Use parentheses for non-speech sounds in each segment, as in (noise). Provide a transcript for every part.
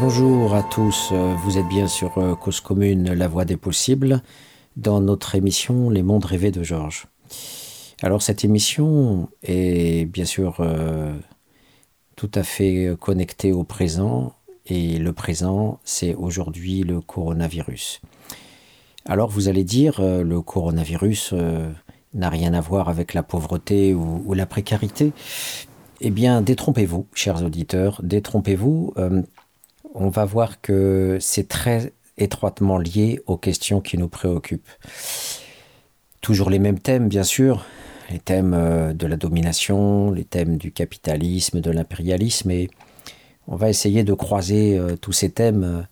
Bonjour à tous, vous êtes bien sur euh, Cause Commune, la voie des possibles, dans notre émission Les mondes rêvés de Georges. Alors cette émission est bien sûr euh, tout à fait connectée au présent, et le présent c'est aujourd'hui le coronavirus. Alors vous allez dire, euh, le coronavirus n'a rien à voir avec la pauvreté ou la précarité. Eh bien, détrompez-vous, chers auditeurs, détrompez-vous. On va voir que c'est très étroitement lié aux questions qui nous préoccupent. Toujours les mêmes thèmes, bien sûr, les thèmes euh, de la domination, les thèmes du capitalisme, de l'impérialisme, et on va essayer de croiser euh, tous ces thèmes euh,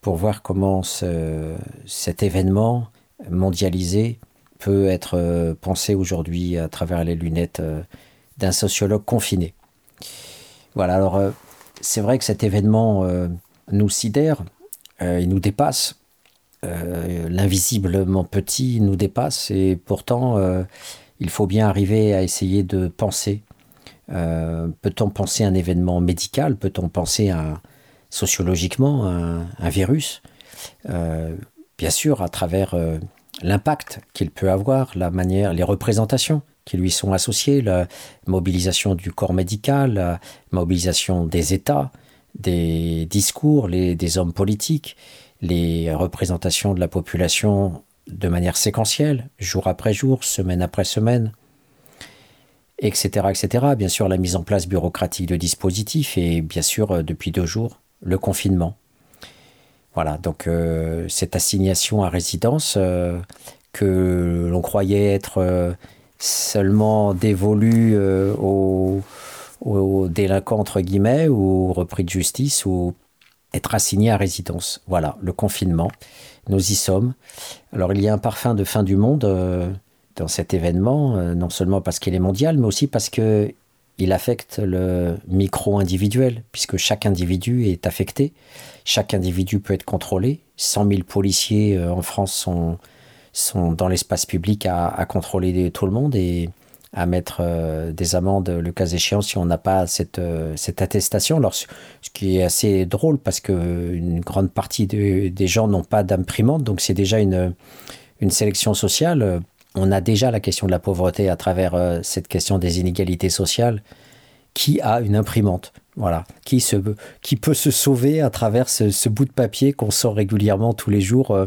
pour voir comment ce- cet événement mondialisé peut être pensé aujourd'hui à travers les lunettes d'un sociologue confiné. Voilà, alors c'est vrai que cet événement euh, nous sidère, euh, il nous dépasse. Euh, L'invisiblement petit nous dépasse et pourtant il faut bien arriver à essayer de penser. Peut-on penser un événement médical? Peut-on penser un, sociologiquement un, un virus? Bien sûr, à travers l'impact qu'il peut avoir, la manière, les représentations qui lui sont associées, la mobilisation du corps médical, la mobilisation des États, des discours, les, des hommes politiques, les représentations de la population de manière séquentielle, jour après jour, semaine après semaine, etc., etc. Bien sûr, la mise en place bureaucratique de dispositifs et bien sûr, euh, depuis deux jours, le confinement. Voilà, donc euh, cette assignation à résidence euh, que l'on croyait être seulement dévolue euh, aux, délinquants, entre guillemets, ou repris de justice, ou être assigné à résidence. Voilà, le confinement, nous y sommes. Alors il y a un parfum de fin du monde euh, dans cet événement, euh, non seulement parce qu'il est mondial, mais aussi parce que il affecte le micro-individuel, puisque chaque individu est affecté, chaque individu peut être contrôlé. 100 000 policiers en France sont, sont dans l'espace public à, contrôler tout le monde et à mettre euh, des amendes le cas échéant si on n'a pas cette, euh, cette attestation. Ce qui est assez drôle parce que une grande partie de- des gens n'ont pas d'imprimante, donc c'est déjà une, une sélection sociale. On a déjà la question de la pauvreté à travers euh, cette question des inégalités sociales. Qui a une imprimante? Voilà. Qui, se, qui peut se sauver à travers ce, ce bout de papier qu'on sort régulièrement tous les jours euh,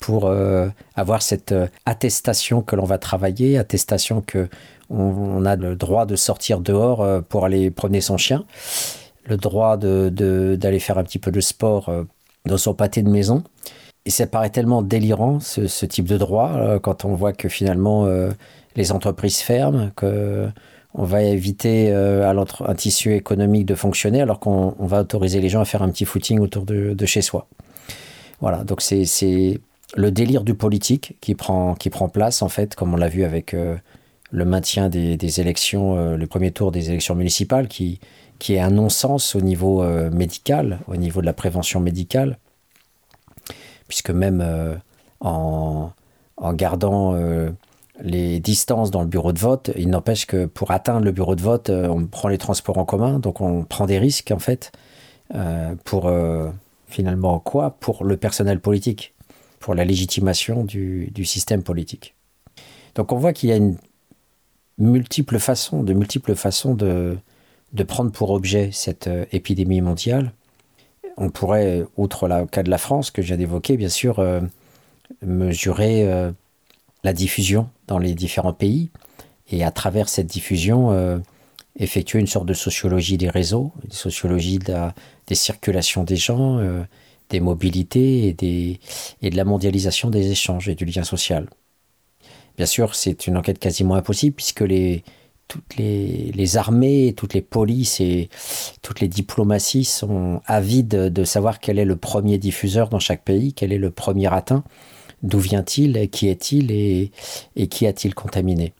pour euh, avoir cette euh, attestation que l'on va travailler, attestation que on, a le droit de sortir dehors pour aller promener son chien, le droit d'aller de, faire un petit peu de sport dans son pâté de maison. Et ça paraît tellement délirant, ce, type de droit, quand on voit que finalement les entreprises ferment, qu'on va éviter à un tissu économique de fonctionner alors qu'on va autoriser les gens à faire un petit footing autour de, chez soi. Voilà, donc c'est le délire du politique qui prend, place, en fait, comme on l'a vu avec le maintien des, élections, euh, le premier tour des élections municipales, qui, est un non-sens au niveau euh, médical, au niveau de la prévention médicale, puisque même euh, en, gardant les distances dans le bureau de vote, il n'empêche que pour atteindre le bureau de vote, on prend les transports en commun, donc on prend des risques en fait, pour finalement quoi? Pour le personnel politique, pour la légitimation du, système politique. Donc on voit qu'il y a une multiples façons, de multiples façons de, de prendre pour objet cette euh, épidémie mondiale. On pourrait, outre le cas de la France que viens d'évoquer, bien sûr, euh, mesurer euh, la diffusion dans les différents pays et à travers cette diffusion, effectuer une sorte de sociologie des réseaux, une sociologie des circulations des gens, des mobilités et, de la mondialisation des échanges et du lien social. Bien sûr, c'est une enquête quasiment impossible puisque les, toutes les, armées, toutes les polices et toutes les diplomaties sont avides de savoir quel est le premier diffuseur dans chaque pays, quel est le premier atteint, d'où vient-il, qui est-il et, qui a-t-il contaminé?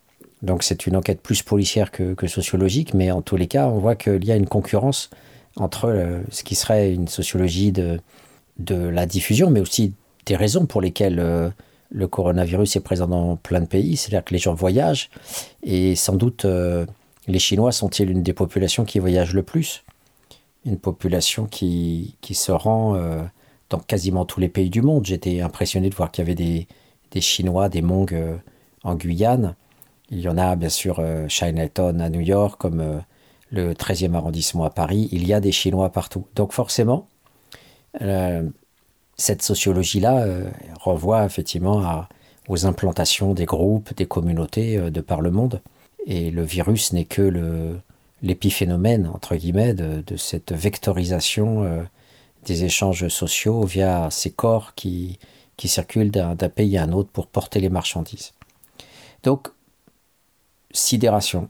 Donc c'est une enquête plus policière que, sociologique, mais en tous les cas, on voit qu'il y a une concurrence entre euh, ce qui serait une sociologie de, la diffusion, mais aussi des raisons pour lesquelles... Euh, le coronavirus est présent dans plein de pays, c'est-à-dire que les gens voyagent, et sans doute euh, les Chinois sont-ils une des populations qui voyagent le plus? Une population qui, se rend dans quasiment tous les pays du monde. J'étais impressionné de voir qu'il y avait des, des Chinois, des Mongs euh, en Guyane. Il y en a bien sûr Chinatown à New York, comme le 13e arrondissement à Paris. Il y a des Chinois partout. Donc forcément, cette sociologie-là euh, renvoie effectivement aux implantations des groupes, des communautés euh, de par le monde. Et le virus n'est que l'épiphénomène, entre guillemets, de, cette vectorisation euh, des échanges sociaux via ces corps qui, qui circulent d'un pays à un autre pour porter les marchandises. Donc, sidération.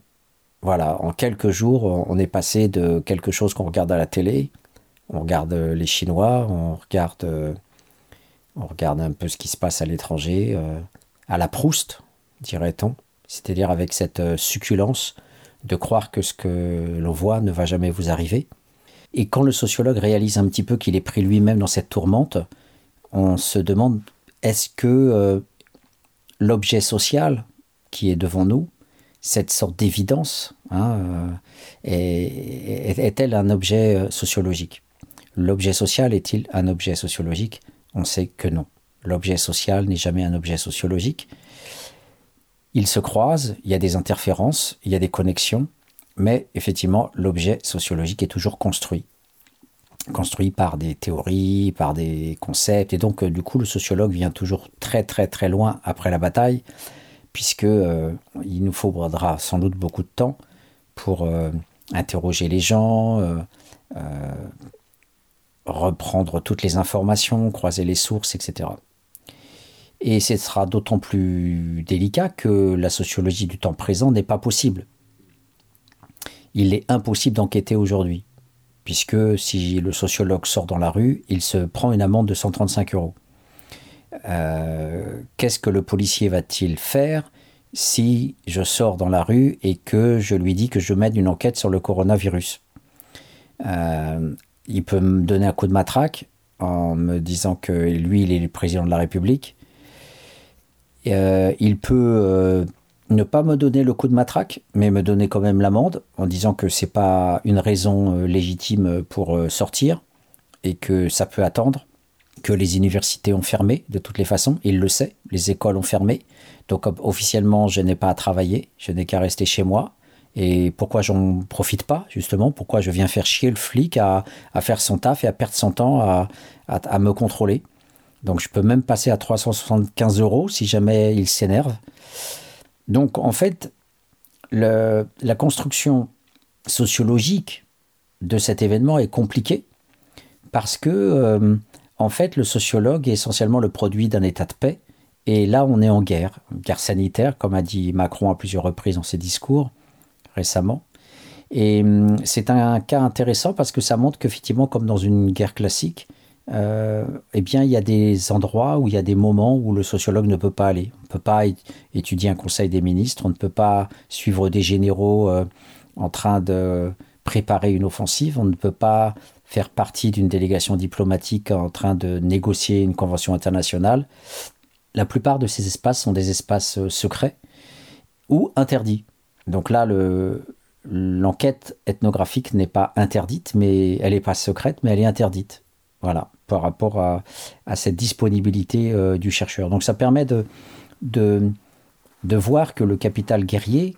Voilà, en quelques jours, on est passé de quelque chose qu'on regarde à la télé, on regarde les Chinois, on regarde, on regarde un peu ce qui se passe à l'étranger, euh, à la Proust, dirait-on, c'est-à-dire avec cette euh, succulence de croire que ce que l'on voit ne va jamais vous arriver. Et quand le sociologue réalise un petit peu qu'il est pris lui-même dans cette tourmente, on se demande est-ce que l'objet social qui est devant nous, cette sorte d'évidence, hein, est-elle un objet sociologique? L'objet social est-il un objet sociologique? On sait que non. L'objet social n'est jamais un objet sociologique. Ils se croisent, il y a des interférences, il y a des connexions, mais effectivement, l'objet sociologique est toujours construit. Construit par des théories, par des concepts, et donc euh, du coup, le sociologue vient toujours très très très loin après la bataille, puisque euh, il nous faudra sans doute beaucoup de temps pour euh, interroger les gens, reprendre toutes les informations, croiser les sources, etc. Et ce sera d'autant plus délicat que la sociologie du temps présent n'est pas possible. Il est impossible d'enquêter aujourd'hui, puisque si le sociologue sort dans la rue, il se prend une amende de 135 euros. Euh, qu'est-ce que le policier va-t-il faire si je sors dans la rue et que je lui dis que je mène une enquête sur le coronavirus? Euh, il peut me donner un coup de matraque en me disant que lui, il est le président de la République. Euh, il peut ne pas me donner le coup de matraque, mais me donner quand même l'amende en disant que c'est pas une raison euh, légitime pour sortir et que ça peut attendre, que les universités ont fermé de toutes les façons. Il le sait, les écoles ont fermé. Donc officiellement, je n'ai pas à travailler, je n'ai qu'à rester chez moi. Et pourquoi j'en profite pas, justement? Pourquoi je viens faire chier le flic à, faire son taf et à perdre son temps à, me contrôler? Donc je peux même passer à 375 euros si jamais il s'énerve. Donc en fait, la construction sociologique de cet événement est compliquée parce que, euh, en fait, le sociologue est essentiellement le produit d'un état de paix. Et là, on est en guerre, guerre sanitaire, comme a dit Macron à plusieurs reprises dans ses discours récemment. Et hum, c'est un cas intéressant parce que ça montre qu'effectivement, comme dans une guerre classique, euh, eh bien, il y a des endroits où il y a des moments où le sociologue ne peut pas aller. On ne peut pas étudier un conseil des ministres, on ne peut pas suivre des généraux euh, en train de préparer une offensive, on ne peut pas faire partie d'une délégation diplomatique en train de négocier une convention internationale. La plupart de ces espaces sont des espaces euh, secrets ou interdits. Donc là, l'enquête ethnographique n'est pas interdite, mais elle n'est pas secrète, mais elle est interdite. Voilà, par rapport à, cette disponibilité euh, du chercheur. Donc ça permet de, de, voir que le capital guerrier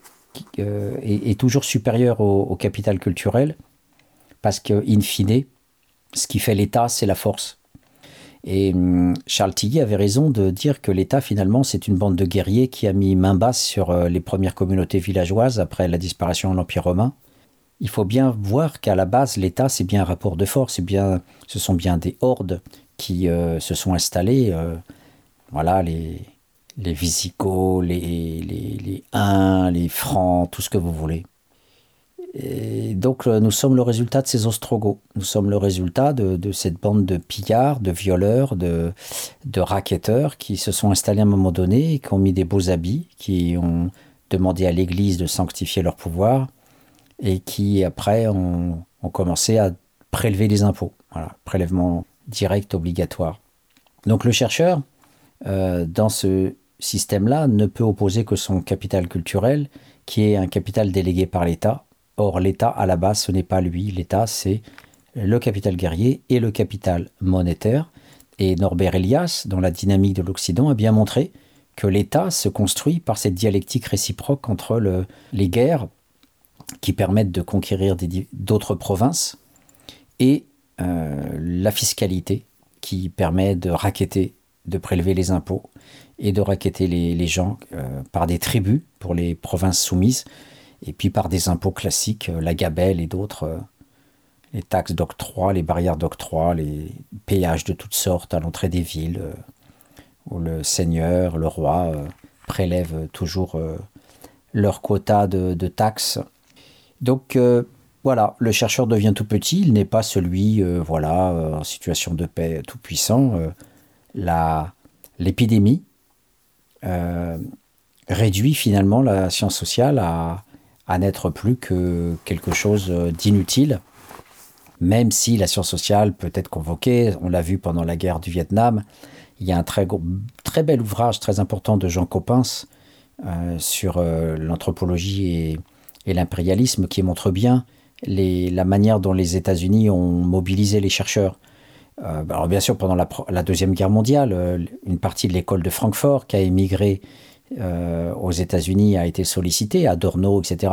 euh, est, toujours supérieur au capital culturel parce que, in fine, ce qui fait l'État, c'est la force. Et hum, Charles Tilly avait raison de dire que l'État, finalement, c'est une bande de guerriers qui a mis main basse sur euh, les premières communautés villageoises après la disparition de l'Empire romain. Il faut bien voir qu'à la base, l'État, c'est bien un rapport de force, bien, ce sont bien des hordes qui euh, se sont installées. Euh, voilà, les, les Visigoths, les, les, les Huns, les Francs, tout ce que vous voulez. Et donc euh, nous sommes le résultat de ces Ostrogoths. Nous sommes le résultat de, cette bande de pillards, de violeurs, de, de racketteurs qui se sont installés à un moment donné, qui ont mis des beaux habits, qui ont demandé à l'Église de sanctifier leur pouvoir et qui après ont, commencé à prélever les impôts. Voilà, prélèvement direct obligatoire. Donc le chercheur, euh, dans ce système-là, ne peut opposer que son capital culturel, qui est un capital délégué par l'État, Or, l'État, à la base, ce n'est pas lui. L'État, c'est le capital guerrier et le capital monétaire. Et Norbert Elias, dans la dynamique de l'Occident, a bien montré que l'État se construit par cette dialectique réciproque entre les guerres qui permettent de conquérir d'autres provinces et euh, la fiscalité qui permet de raqueter, de prélever les impôts et de raqueter les, gens euh, par des tribus pour les provinces soumises et puis par des impôts classiques, euh, la gabelle et d'autres, les taxes d'octroi, les barrières d'octroi, les péages de toutes sortes à l'entrée des villes, où le seigneur, le roi prélèvent toujours leur quota de, taxes. Donc voilà, le chercheur devient tout petit, il n'est pas celui, voilà, en situation de paix tout puissant. L'épidémie réduit finalement la science sociale à, n'être plus que quelque chose d'inutile, même si la science sociale peut être convoquée, on l'a vu pendant la guerre du Vietnam, il y a un très, bel ouvrage très important de Jean Coppens euh, sur euh, l'anthropologie et, l'impérialisme qui montre bien la manière dont les États-Unis ont mobilisé les chercheurs. Euh, alors bien sûr, pendant la, Deuxième Guerre mondiale, une partie de l'école de Francfort qui a émigré euh, aux États-Unis a été sollicité, Adorno, etc.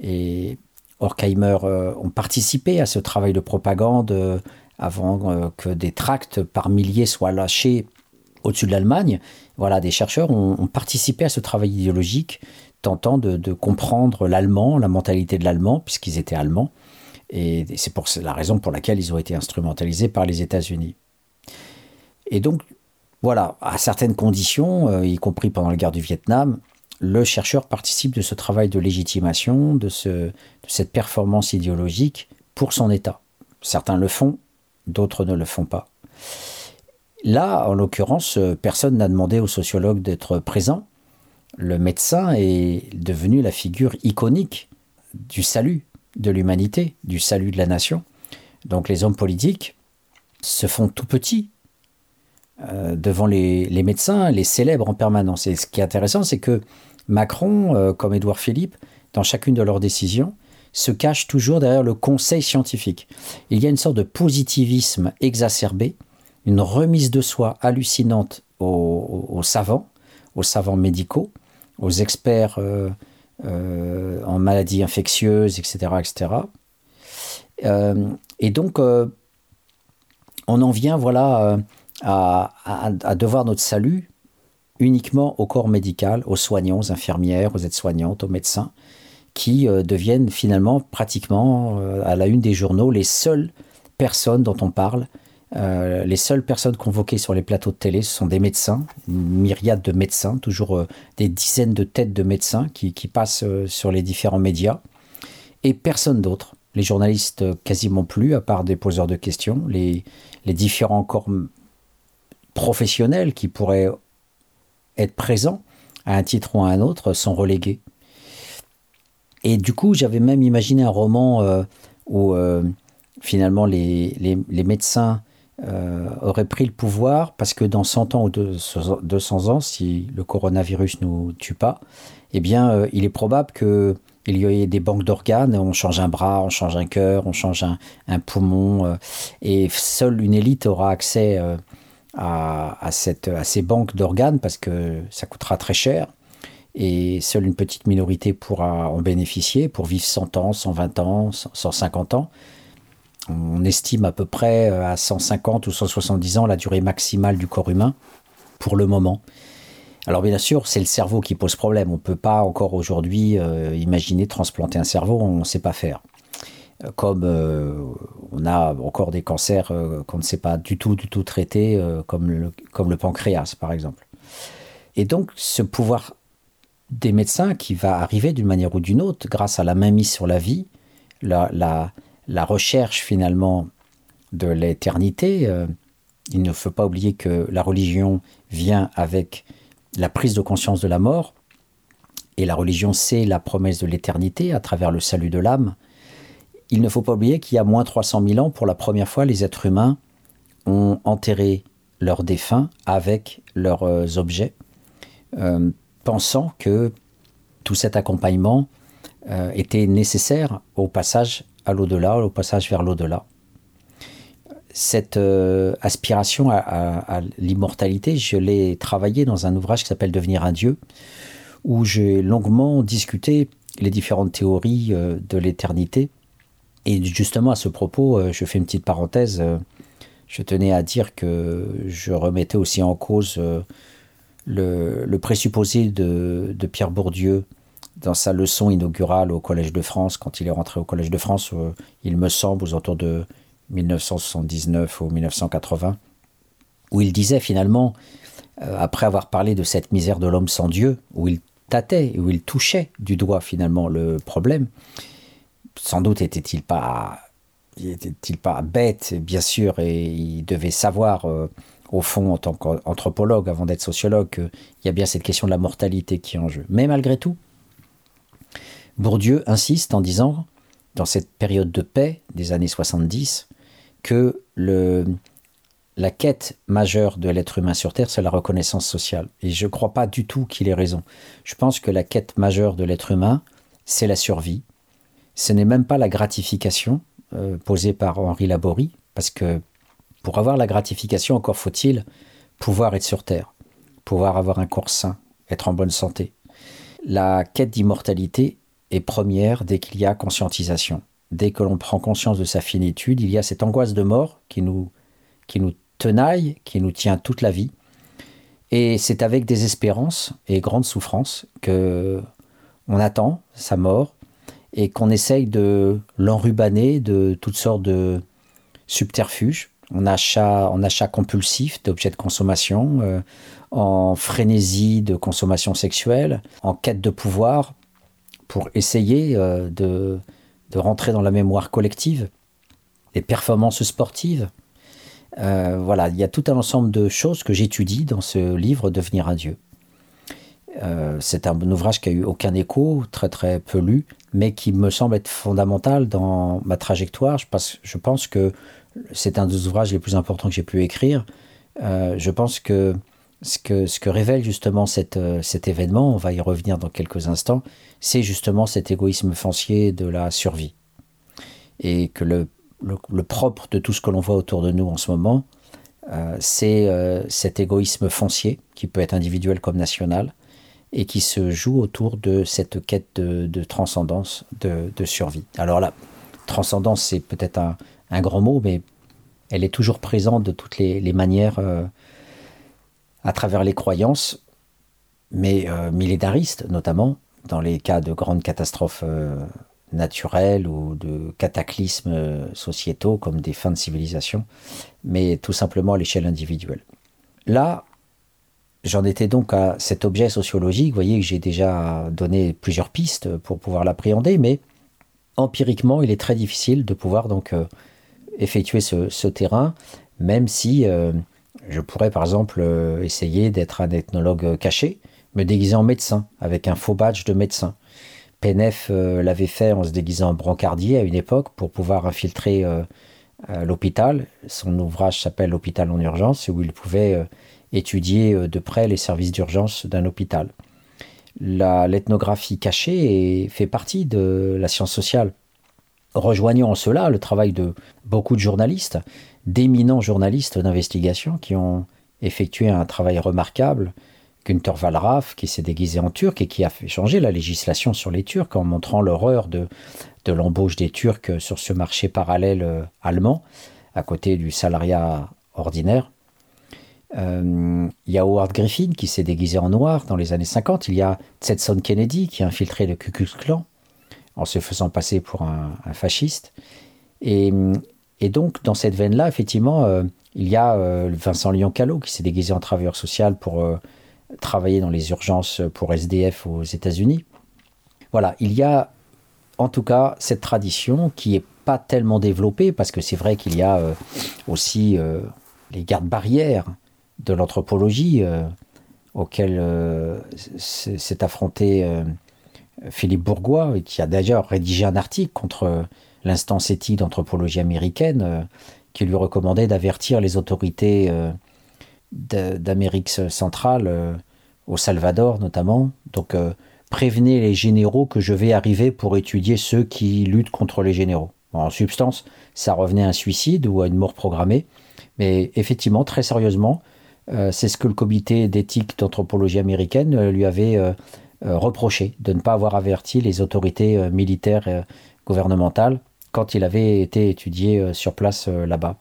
et Horkheimer euh, ont participé à ce travail de propagande euh, avant que des tracts par milliers soient lâchés au-dessus de l'Allemagne. Voilà, des chercheurs ont, participé à ce travail idéologique, tentant de, comprendre l'allemand, la mentalité de l'allemand, puisqu'ils étaient allemands. Et c'est pour la raison pour laquelle ils ont été instrumentalisés par les États-Unis. Et donc, voilà, à certaines conditions, euh, y compris pendant la guerre du Vietnam, le chercheur participe de ce travail de légitimation, de, cette performance idéologique pour son État. Certains le font, d'autres ne le font pas. Là, en l'occurrence, personne n'a demandé au sociologue d'être présent. Le médecin est devenu la figure iconique du salut de l'humanité, du salut de la nation. Donc les hommes politiques se font tout petits euh, devant les, médecins, les célèbres en permanence. Et ce qui est intéressant, c'est que Macron, euh, comme Édouard Philippe, dans chacune de leurs décisions, se cache toujours derrière le conseil scientifique. Il y a une sorte de positivisme exacerbé, une remise de soi hallucinante aux, savants, aux savants médicaux, aux experts euh, en maladies infectieuses, etc. etc. et donc, on en vient, voilà à, devoir notre salut uniquement au corps médical, aux soignants, aux infirmières, aux aides-soignantes, aux médecins, qui euh, deviennent finalement pratiquement euh, à la une des journaux les seules personnes dont on parle. Euh, les seules personnes convoquées sur les plateaux de télé, ce sont des médecins, une myriade de médecins, toujours des dizaines de têtes de médecins qui, passent sur les différents médias, et personne d'autre. Les journalistes, quasiment plus, à part des poseurs de questions. Les, les différents corps professionnels qui pourraient être présents à un titre ou à un autre sont relégués. Et du coup, j'avais même imaginé un roman euh, où euh, finalement les, les, médecins euh, auraient pris le pouvoir parce que dans 100 ans ou 200 ans, si le coronavirus nous tue pas, eh bien, il est probable que il y ait des banques d'organes, on change un bras, on change un cœur, on change un, un poumon, et seule une élite aura accès à, à, cette, à ces banques d'organes parce que ça coûtera très cher et seule une petite minorité pourra en bénéficier pour vivre 100 ans, 120 ans, 150 ans. On estime à peu près euh, à 150 ou 170 ans la durée maximale du corps humain pour le moment. Alors bien sûr, c'est le cerveau qui pose problème. On ne peut pas encore aujourd'hui euh, imaginer transplanter un cerveau, on ne sait pas faire. Euh, comme on a encore des cancers qu'on ne sait pas du tout, du tout traiter, comme, le, pancréas par exemple. Et donc ce pouvoir des médecins qui va arriver d'une manière ou d'une autre grâce à la mainmise sur la vie, la, la, recherche finalement de l'éternité. Euh, il ne faut pas oublier que la religion vient avec la prise de conscience de la mort, et la religion c'est la promesse de l'éternité à travers le salut de l'âme. Il ne faut pas oublier qu'il y a moins 300 000 ans, pour la première fois, les êtres humains ont enterré leurs défunts avec leurs euh, objets. Euh, pensant que tout cet accompagnement était nécessaire au passage à l'au-delà, au passage vers l'au-delà. Cette euh, aspiration à, l'immortalité, je l'ai travaillé dans un ouvrage qui s'appelle Devenir un Dieu, où j'ai longuement discuté les différentes théories euh, de l'éternité. Et justement, à ce propos, je fais une petite parenthèse. je tenais à dire que je remettais aussi en cause le, présupposé de, Pierre Bourdieu dans sa leçon inaugurale au Collège de France, quand il est rentré au Collège de France, euh, il me semble, aux alentours de 1979 ou 1980, où il disait finalement, euh, après avoir parlé de cette misère de l'homme sans Dieu, où il tâtait, où il touchait du doigt finalement le problème, sans doute était-il pas, était-il pas bête, bien sûr, et il devait savoir euh, au fond, en tant qu'anthropologue, avant d'être sociologue, qu'il y a bien cette question de la mortalité qui est en jeu. Mais malgré tout, Bourdieu insiste en disant, dans cette période de paix des années 70, que la quête majeure de l'être humain sur Terre, c'est la reconnaissance sociale. Et je ne crois pas du tout qu'il ait raison. Je pense que la quête majeure de l'être humain, c'est la survie. Ce n'est même pas la gratification euh, posée par Henri Laborie, parce que pour avoir la gratification, encore faut-il pouvoir être sur Terre, pouvoir avoir un corps sain, être en bonne santé. La quête d'immortalité est première dès qu'il y a conscientisation. Dès que l'on prend conscience de sa finitude, il y a cette angoisse de mort qui nous, qui nous tenaille, qui nous tient toute la vie. Et c'est avec désespérance et grande souffrance que on attend sa mort et qu'on essaye de l'enrubaner de toutes sortes de subterfuges en achat, compulsif d'objets de consommation, euh, en frénésie de consommation sexuelle, en quête de pouvoir, pour essayer euh, de, de, rentrer dans la mémoire collective, des performances sportives. Euh, voilà, il y a tout un ensemble de choses que j'étudie dans ce livre Devenir un Dieu. c'est un ouvrage qui a eu aucun écho, très très peu lu, mais qui me semble être fondamental dans ma trajectoire. Je, je pense que c'est un des ouvrages les plus importants que j'ai pu écrire. Euh, je pense que ce, que ce que révèle justement euh, cet événement, on va y revenir dans quelques instants, c'est justement cet égoïsme foncier de la survie. Et que le, propre de tout ce que l'on voit autour de nous en ce moment, euh, c'est cet égoïsme foncier, qui peut être individuel comme national, et qui se joue autour de cette quête de, transcendance, de, survie. Alors là, transcendance, c'est peut-être un, un grand mot, mais elle est toujours présente de toutes les, manières euh, à travers les croyances. mais millénaristes notamment, dans les cas de grandes catastrophes naturels ou de cataclysmes euh, sociétaux comme des fins de civilisation, mais tout simplement à l'échelle individuelle. Là, j'en étais donc à cet objet sociologique. Vous voyez que j'ai déjà donné plusieurs pistes pour pouvoir l'appréhender, mais empiriquement, il est très difficile de pouvoir donc euh, effectuer ce, terrain, même si euh, je pourrais par exemple essayer d'être un ethnologue caché, me déguiser en médecin avec un faux badge de médecin PNF euh, l'avait fait en se déguisant en brancardier à une époque pour pouvoir infiltrer euh, l'hôpital. Son ouvrage s'appelle L'hôpital en urgence, où il pouvait euh, étudier de près les services d'urgence d'un hôpital. L'ethnographie cachée fait partie de la science sociale, rejoignant en cela le travail de beaucoup de journalistes, d'éminents journalistes d'investigation qui ont effectué un travail remarquable Günther Wallraff, qui s'est déguisé en turc et qui a fait changer la législation sur les Turcs en montrant l'horreur de, de l'embauche des Turcs sur ce marché parallèle euh, allemand, à côté du salariat ordinaire. Euh, il y a Howard Griffin qui s'est déguisé en noir dans les années 50. Il y a Tsetson Kennedy qui a infiltré le Ku Klux Klan en se faisant passer pour un, fasciste. Et, et, donc, dans cette veine-là, effectivement, euh, il y a Vincent Lyon-Callot qui s'est déguisé en travailleur social pour travailler dans les urgences pour SDF aux États-Unis. Voilà, il y a en tout cas cette tradition qui n'est pas tellement développée parce que c'est vrai qu'il y a euh, aussi euh, les gardes-barrières de l'anthropologie euh, auxquelles s'est affronté Philippe Bourgois, qui a d'ailleurs rédigé un article contre l'instance éthique d'anthropologie américaine qui lui recommandait d'avertir les autorités d'Amérique centrale, euh, au Salvador notamment. Donc euh, prévenez les généraux que je vais arriver pour étudier ceux qui luttent contre les généraux. en substance, ça revenait à un suicide ou à une mort programmée. Mais effectivement, très sérieusement, euh, c'est ce que le comité d'éthique d'anthropologie américaine lui avait reproché, de ne pas avoir averti les autorités militaires gouvernementales quand il avait été étudié sur place là-bas.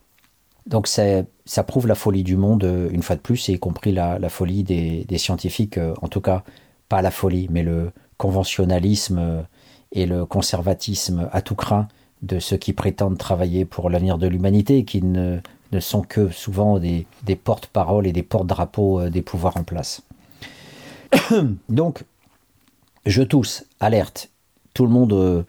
Donc ça prouve la folie du monde, euh, une fois de plus, y compris la, folie des, scientifiques, euh, en tout cas pas la folie, mais le conventionnalisme euh, et le conservatisme à tout craint de ceux qui prétendent travailler pour l'avenir de l'humanité et qui ne, sont que souvent des, porte-paroles et des porte-drapeaux des pouvoirs en place. (coughs) Donc, je tousse, alerte. Tout le monde,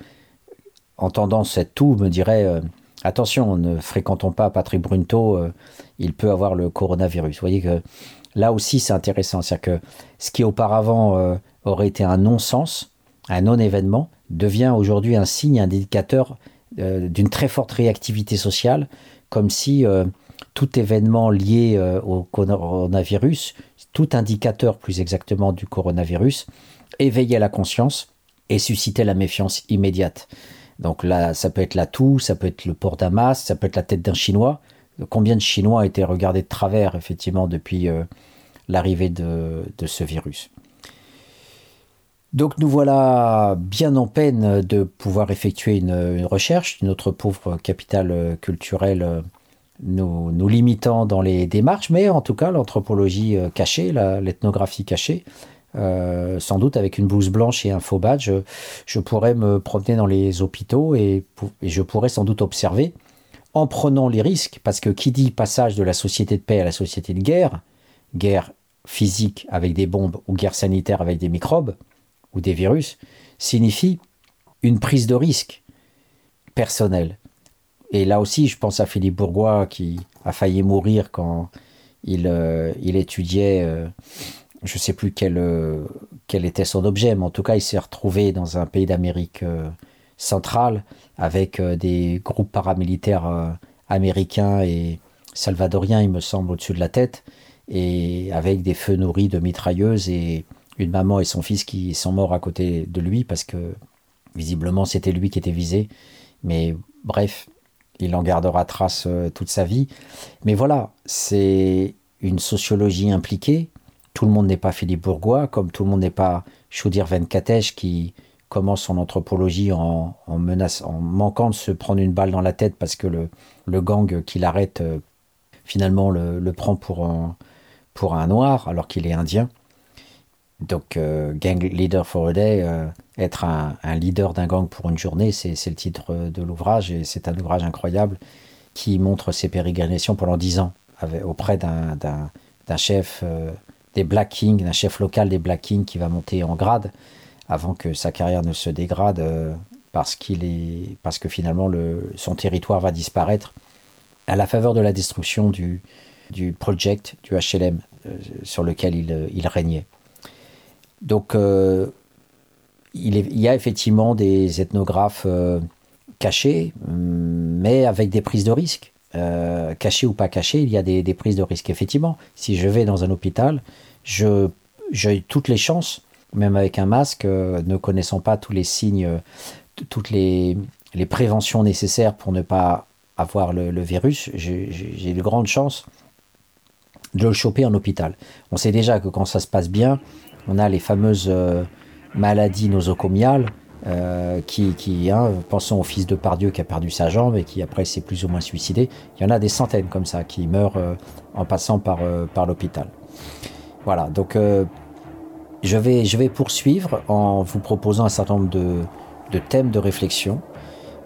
entendant cette toux, me dirait attention, ne fréquentons pas Patrick Brunto, euh, il peut avoir le coronavirus. Vous voyez que là aussi c'est intéressant, c'est-à-dire que ce qui auparavant euh, aurait été un non-sens, un non-événement, devient aujourd'hui un signe, un indicateur euh, d'une très forte réactivité sociale, comme si tout événement lié au coronavirus, tout indicateur plus exactement du coronavirus, éveillait la conscience et suscitait la méfiance immédiate. Donc là, ça peut être la toux, ça peut être le port d'Amas, ça peut être la tête d'un Chinois. Combien de Chinois ont été regardés de travers, effectivement, depuis euh, l'arrivée de, ce virus? Donc nous voilà bien en peine de pouvoir effectuer une, recherche, notre pauvre capital culturel nous, nous, limitant dans les démarches, mais en tout cas l'anthropologie euh, cachée, l'ethnographie cachée, euh, sans doute avec une blouse blanche et un faux badge, je, pourrais me promener dans les hôpitaux et, je pourrais sans doute observer, en prenant les risques, parce que qui dit passage de la société de paix à la société de guerre, guerre physique avec des bombes ou guerre sanitaire avec des microbes ou des virus, signifie une prise de risque personnelle. Et là aussi, je pense à Philippe Bourgois qui a failli mourir quand il, euh, étudiait euh, je ne sais plus quel, euh, quel, était son objet, mais en tout cas, il s'est retrouvé dans un pays d'Amérique euh, centrale avec euh, des groupes paramilitaires américains et salvadoriens, il me semble, au-dessus de la tête, et avec des feux nourris de mitrailleuses et une maman et son fils qui sont morts à côté de lui parce que visiblement c'était lui qui était visé. Mais bref, il en gardera trace toute sa vie. Mais voilà, c'est une sociologie impliquée, tout le monde n'est pas Philippe Bourgois, comme tout le monde n'est pas Choudir Venkatesh qui commence son anthropologie en, menace, en manquant de se prendre une balle dans la tête parce que le, gang qui l'arrête euh, finalement le, prend pour un, pour un noir alors qu'il est indien. Donc, Gang Leader for a Day, être un, leader d'un gang pour une journée, c'est le titre de l'ouvrage et c'est un ouvrage incroyable qui montre ses pérégrinations pendant dix ans auprès d'un chef des Black Kings, d'un chef local des Black Kings qui va monter en grade avant que sa carrière ne se dégrade parce, qu'il est, parce que finalement le, son territoire va disparaître à la faveur de la destruction du, du project, du HLM euh, sur lequel il, il, régnait. Donc euh, il, y a effectivement des ethnographes euh, cachés, mais avec des prises de risques. cachés ou pas cachés, il y a des, prises de risques. Effectivement, si je vais dans un hôpital, j'ai toutes les chances, même avec un masque, ne connaissant pas tous les signes, toutes les, préventions nécessaires pour ne pas avoir le, virus, j'ai de grandes chances de le choper en hôpital. On sait déjà que quand ça se passe bien, on a les fameuses euh, maladies nosocomiales euh, qui, hein, pensons au fils de Pardieu qui a perdu sa jambe et qui après s'est plus ou moins suicidé. Il y en a des centaines comme ça qui meurent euh, en passant par, par l'hôpital. Voilà, donc je, vais, je vais poursuivre en vous proposant un certain nombre de, thèmes de réflexion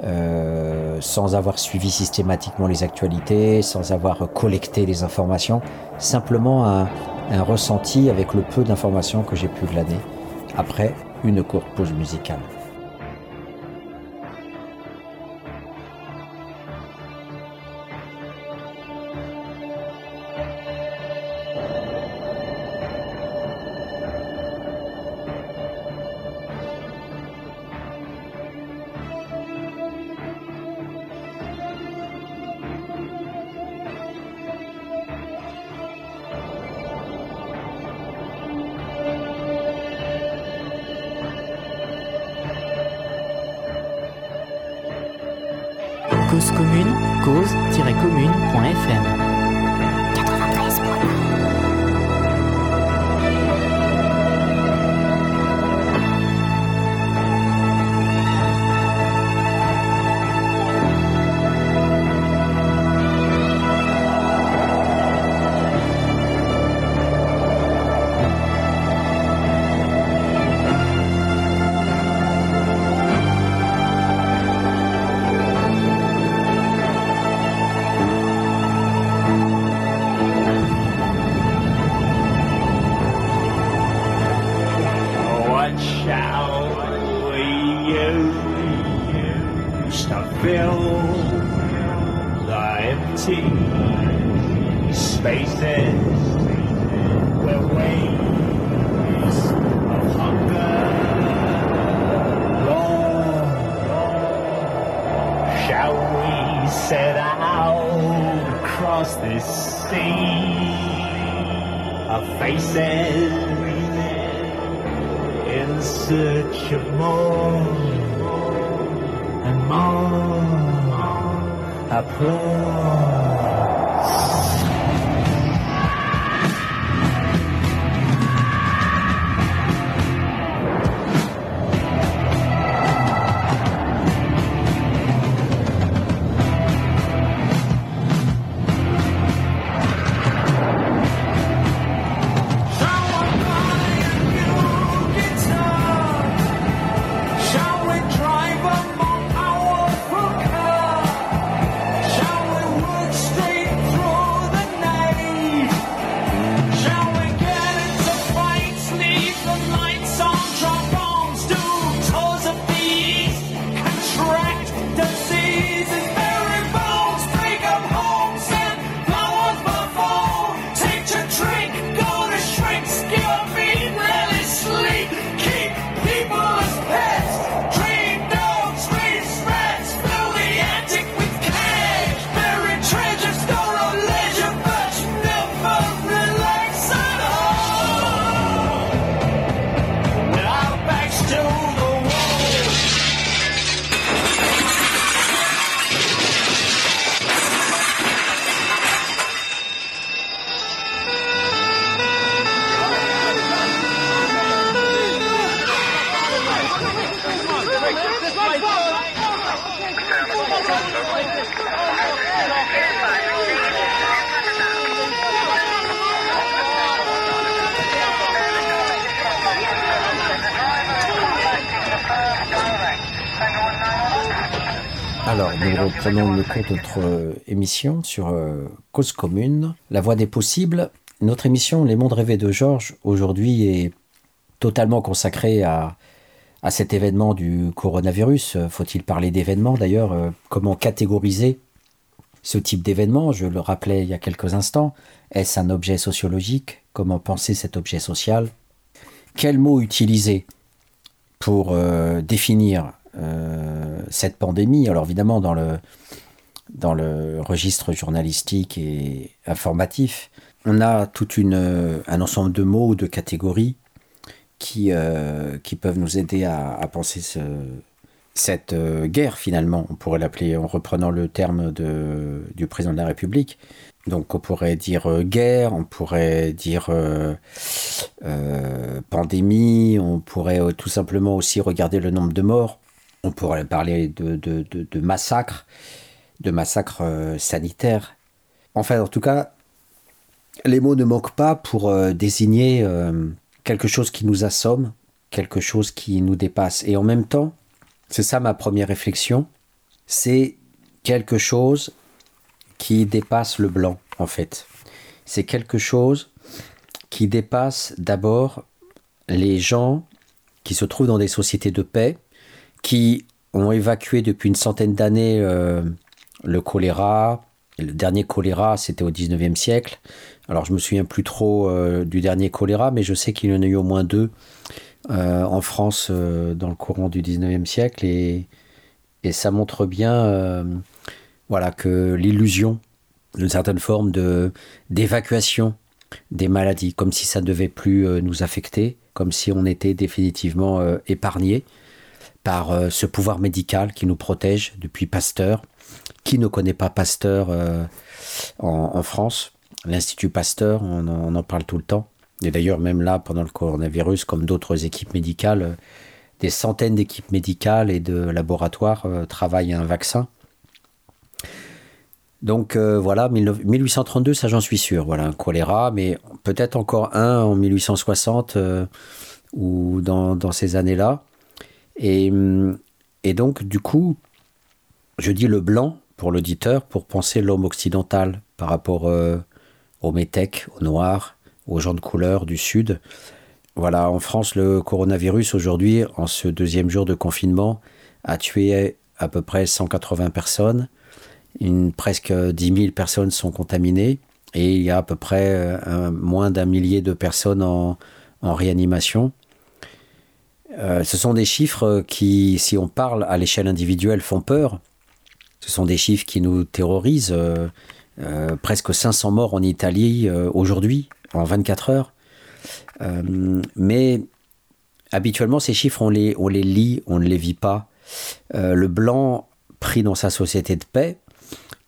euh, sans avoir suivi systématiquement les actualités, sans avoir collecté les informations, simplement un, un ressenti avec le peu d'informations que j'ai pu glaner après une courte pause musicale. across this sea of faces in search of more and more applause. Cours notre euh, émission sur euh, Cause commune, la voie des possibles. Notre émission Les mondes rêvés de Georges, aujourd'hui, est totalement consacrée à, à cet événement du coronavirus. Faut-il parler d'événement d'ailleurs euh, Comment catégoriser ce type d'événement? Je le rappelais il y a quelques instants. Est-ce un objet sociologique? Comment penser cet objet social? Quel mot utiliser pour définir cette pandémie? Alors évidemment, dans le, dans le registre journalistique et informatif, on a tout une, un ensemble de mots, de catégories qui, euh, qui peuvent nous aider à, penser ce, cette euh, guerre finalement, on pourrait l'appeler en reprenant le terme de, du président de la République. Donc on pourrait dire guerre, on pourrait dire pandémie, on pourrait tout simplement aussi regarder le nombre de morts. On pourrait parler de, de, de, massacres, de massacres euh, sanitaires. Enfin, en tout cas, les mots ne manquent pas pour euh, désigner euh, quelque chose qui nous assomme, quelque chose qui nous dépasse. Et en même temps, c'est ça ma première réflexion, c'est quelque chose qui dépasse le blanc, en fait. C'est quelque chose qui dépasse d'abord les gens qui se trouvent dans des sociétés de paix, qui ont évacué depuis une centaine d'années le choléra. Le dernier choléra, c'était au 19e siècle. Alors, je me souviens plus trop euh, du dernier choléra, mais je sais qu'il y en a eu au moins deux euh, en France dans le courant du 19e siècle. Et, et ça montre bien voilà, que l'illusion d'une certaine forme de, d'évacuation des maladies, comme si ça ne devait plus nous affecter, comme si on était définitivement épargné par euh, ce pouvoir médical qui nous protège depuis Pasteur. Qui ne connaît pas Pasteur euh, en, France L'Institut Pasteur, on en, parle tout le temps. Et d'ailleurs, même là, pendant le coronavirus, comme d'autres équipes médicales, euh, des centaines d'équipes médicales et de laboratoires travaillent à un vaccin. Donc voilà, 1832, ça j'en suis sûr. Voilà, un choléra, mais peut-être encore un en 1860 ou dans, ces années-là. Et, et donc, du coup, je dis le blanc pour l'auditeur pour penser l'homme occidental par rapport euh, aux métèques, aux noirs, aux gens de couleur du sud. Voilà, en France, le coronavirus aujourd'hui, en ce deuxième jour de confinement, a tué à peu près 180 personnes. Une, presque 10 000 personnes sont contaminées et il y a à peu près euh, moins d'un millier de personnes en, réanimation. Euh, ce sont des chiffres qui, si on parle à l'échelle individuelle, font peur. Ce sont des chiffres qui nous terrorisent. Euh, euh, presque 500 morts en Italie aujourd'hui, en 24 heures. mais habituellement, ces chiffres, on les, on les lit, on ne les vit pas. le blanc pris dans sa société de paix,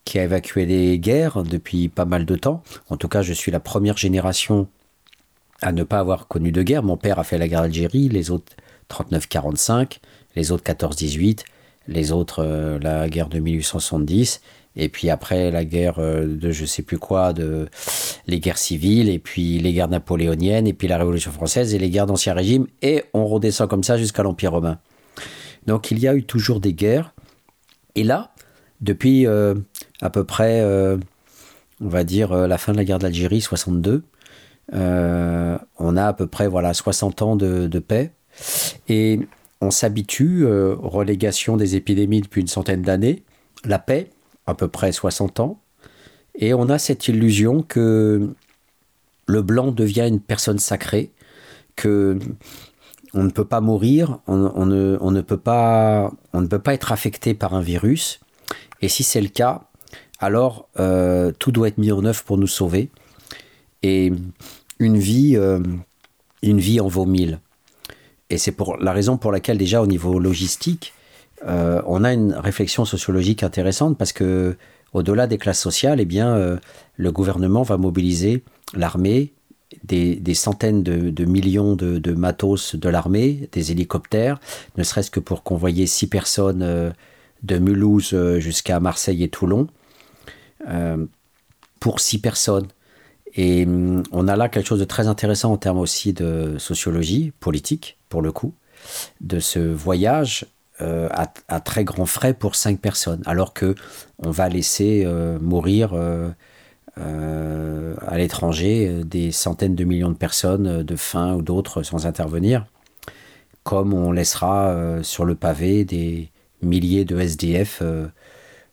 qui a évacué les guerres depuis pas mal de temps. En tout cas, je suis la première génération à ne pas avoir connu de guerre. Mon père a fait la guerre d'Algérie, les autres 39-45, les autres 14-18, les autres euh, la guerre de 1870, et puis après la guerre euh, de je sais plus quoi, de les guerres civiles, et puis les guerres napoléoniennes, et puis la Révolution française, et les guerres d'Ancien Régime, et on redescend comme ça jusqu'à l'Empire romain. Donc il y a eu toujours des guerres, et là, depuis euh, à peu près, on va dire, la fin de la guerre d'Algérie, 62, on a à peu près voilà 60 ans de paix. Et on s'habitue, euh, relégation des épidémies depuis une centaine d'années, la paix, à peu près 60 ans, et on a cette illusion que le blanc devient une personne sacrée, que on ne peut pas mourir, on, ne, peut pas, être affecté par un virus, et si c'est le cas, alors euh, tout doit être mis en œuvre pour nous sauver, et une vie, euh, une vie en vaut mille. Et c'est pour la raison pour laquelle déjà au niveau logistique, euh, on a une réflexion sociologique intéressante parce que au-delà des classes sociales, eh bien, euh, le gouvernement va mobiliser l'armée, des, centaines de, millions de, matos de l'armée, des hélicoptères, ne serait-ce que pour convoyer six personnes euh, de Mulhouse jusqu'à Marseille et Toulon, pour six personnes. Et hum, on a là quelque chose de très intéressant en termes aussi de sociologie politique, pour le coup, de ce voyage à, très grands frais pour cinq personnes, alors que on va laisser mourir à l'étranger des centaines de millions de personnes de faim ou d'autres sans intervenir, comme on laissera sur le pavé des milliers de SDF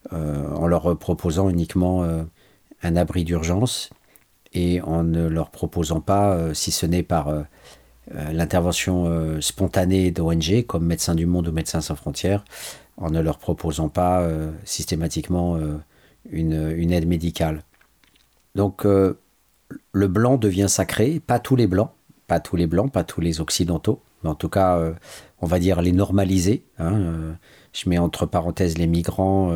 en leur proposant uniquement un abri d'urgence et en ne leur proposant pas, euh, si ce n'est par euh, euh, l'intervention spontanée d'ONG comme Médecins du Monde ou Médecins sans frontières, en ne leur proposant pas systématiquement une, aide médicale. Donc le blanc devient sacré, pas tous les blancs, pas tous les blancs, pas tous les occidentaux, mais en tout cas, on va dire les normalisés. Hein, je mets entre parenthèses les migrants,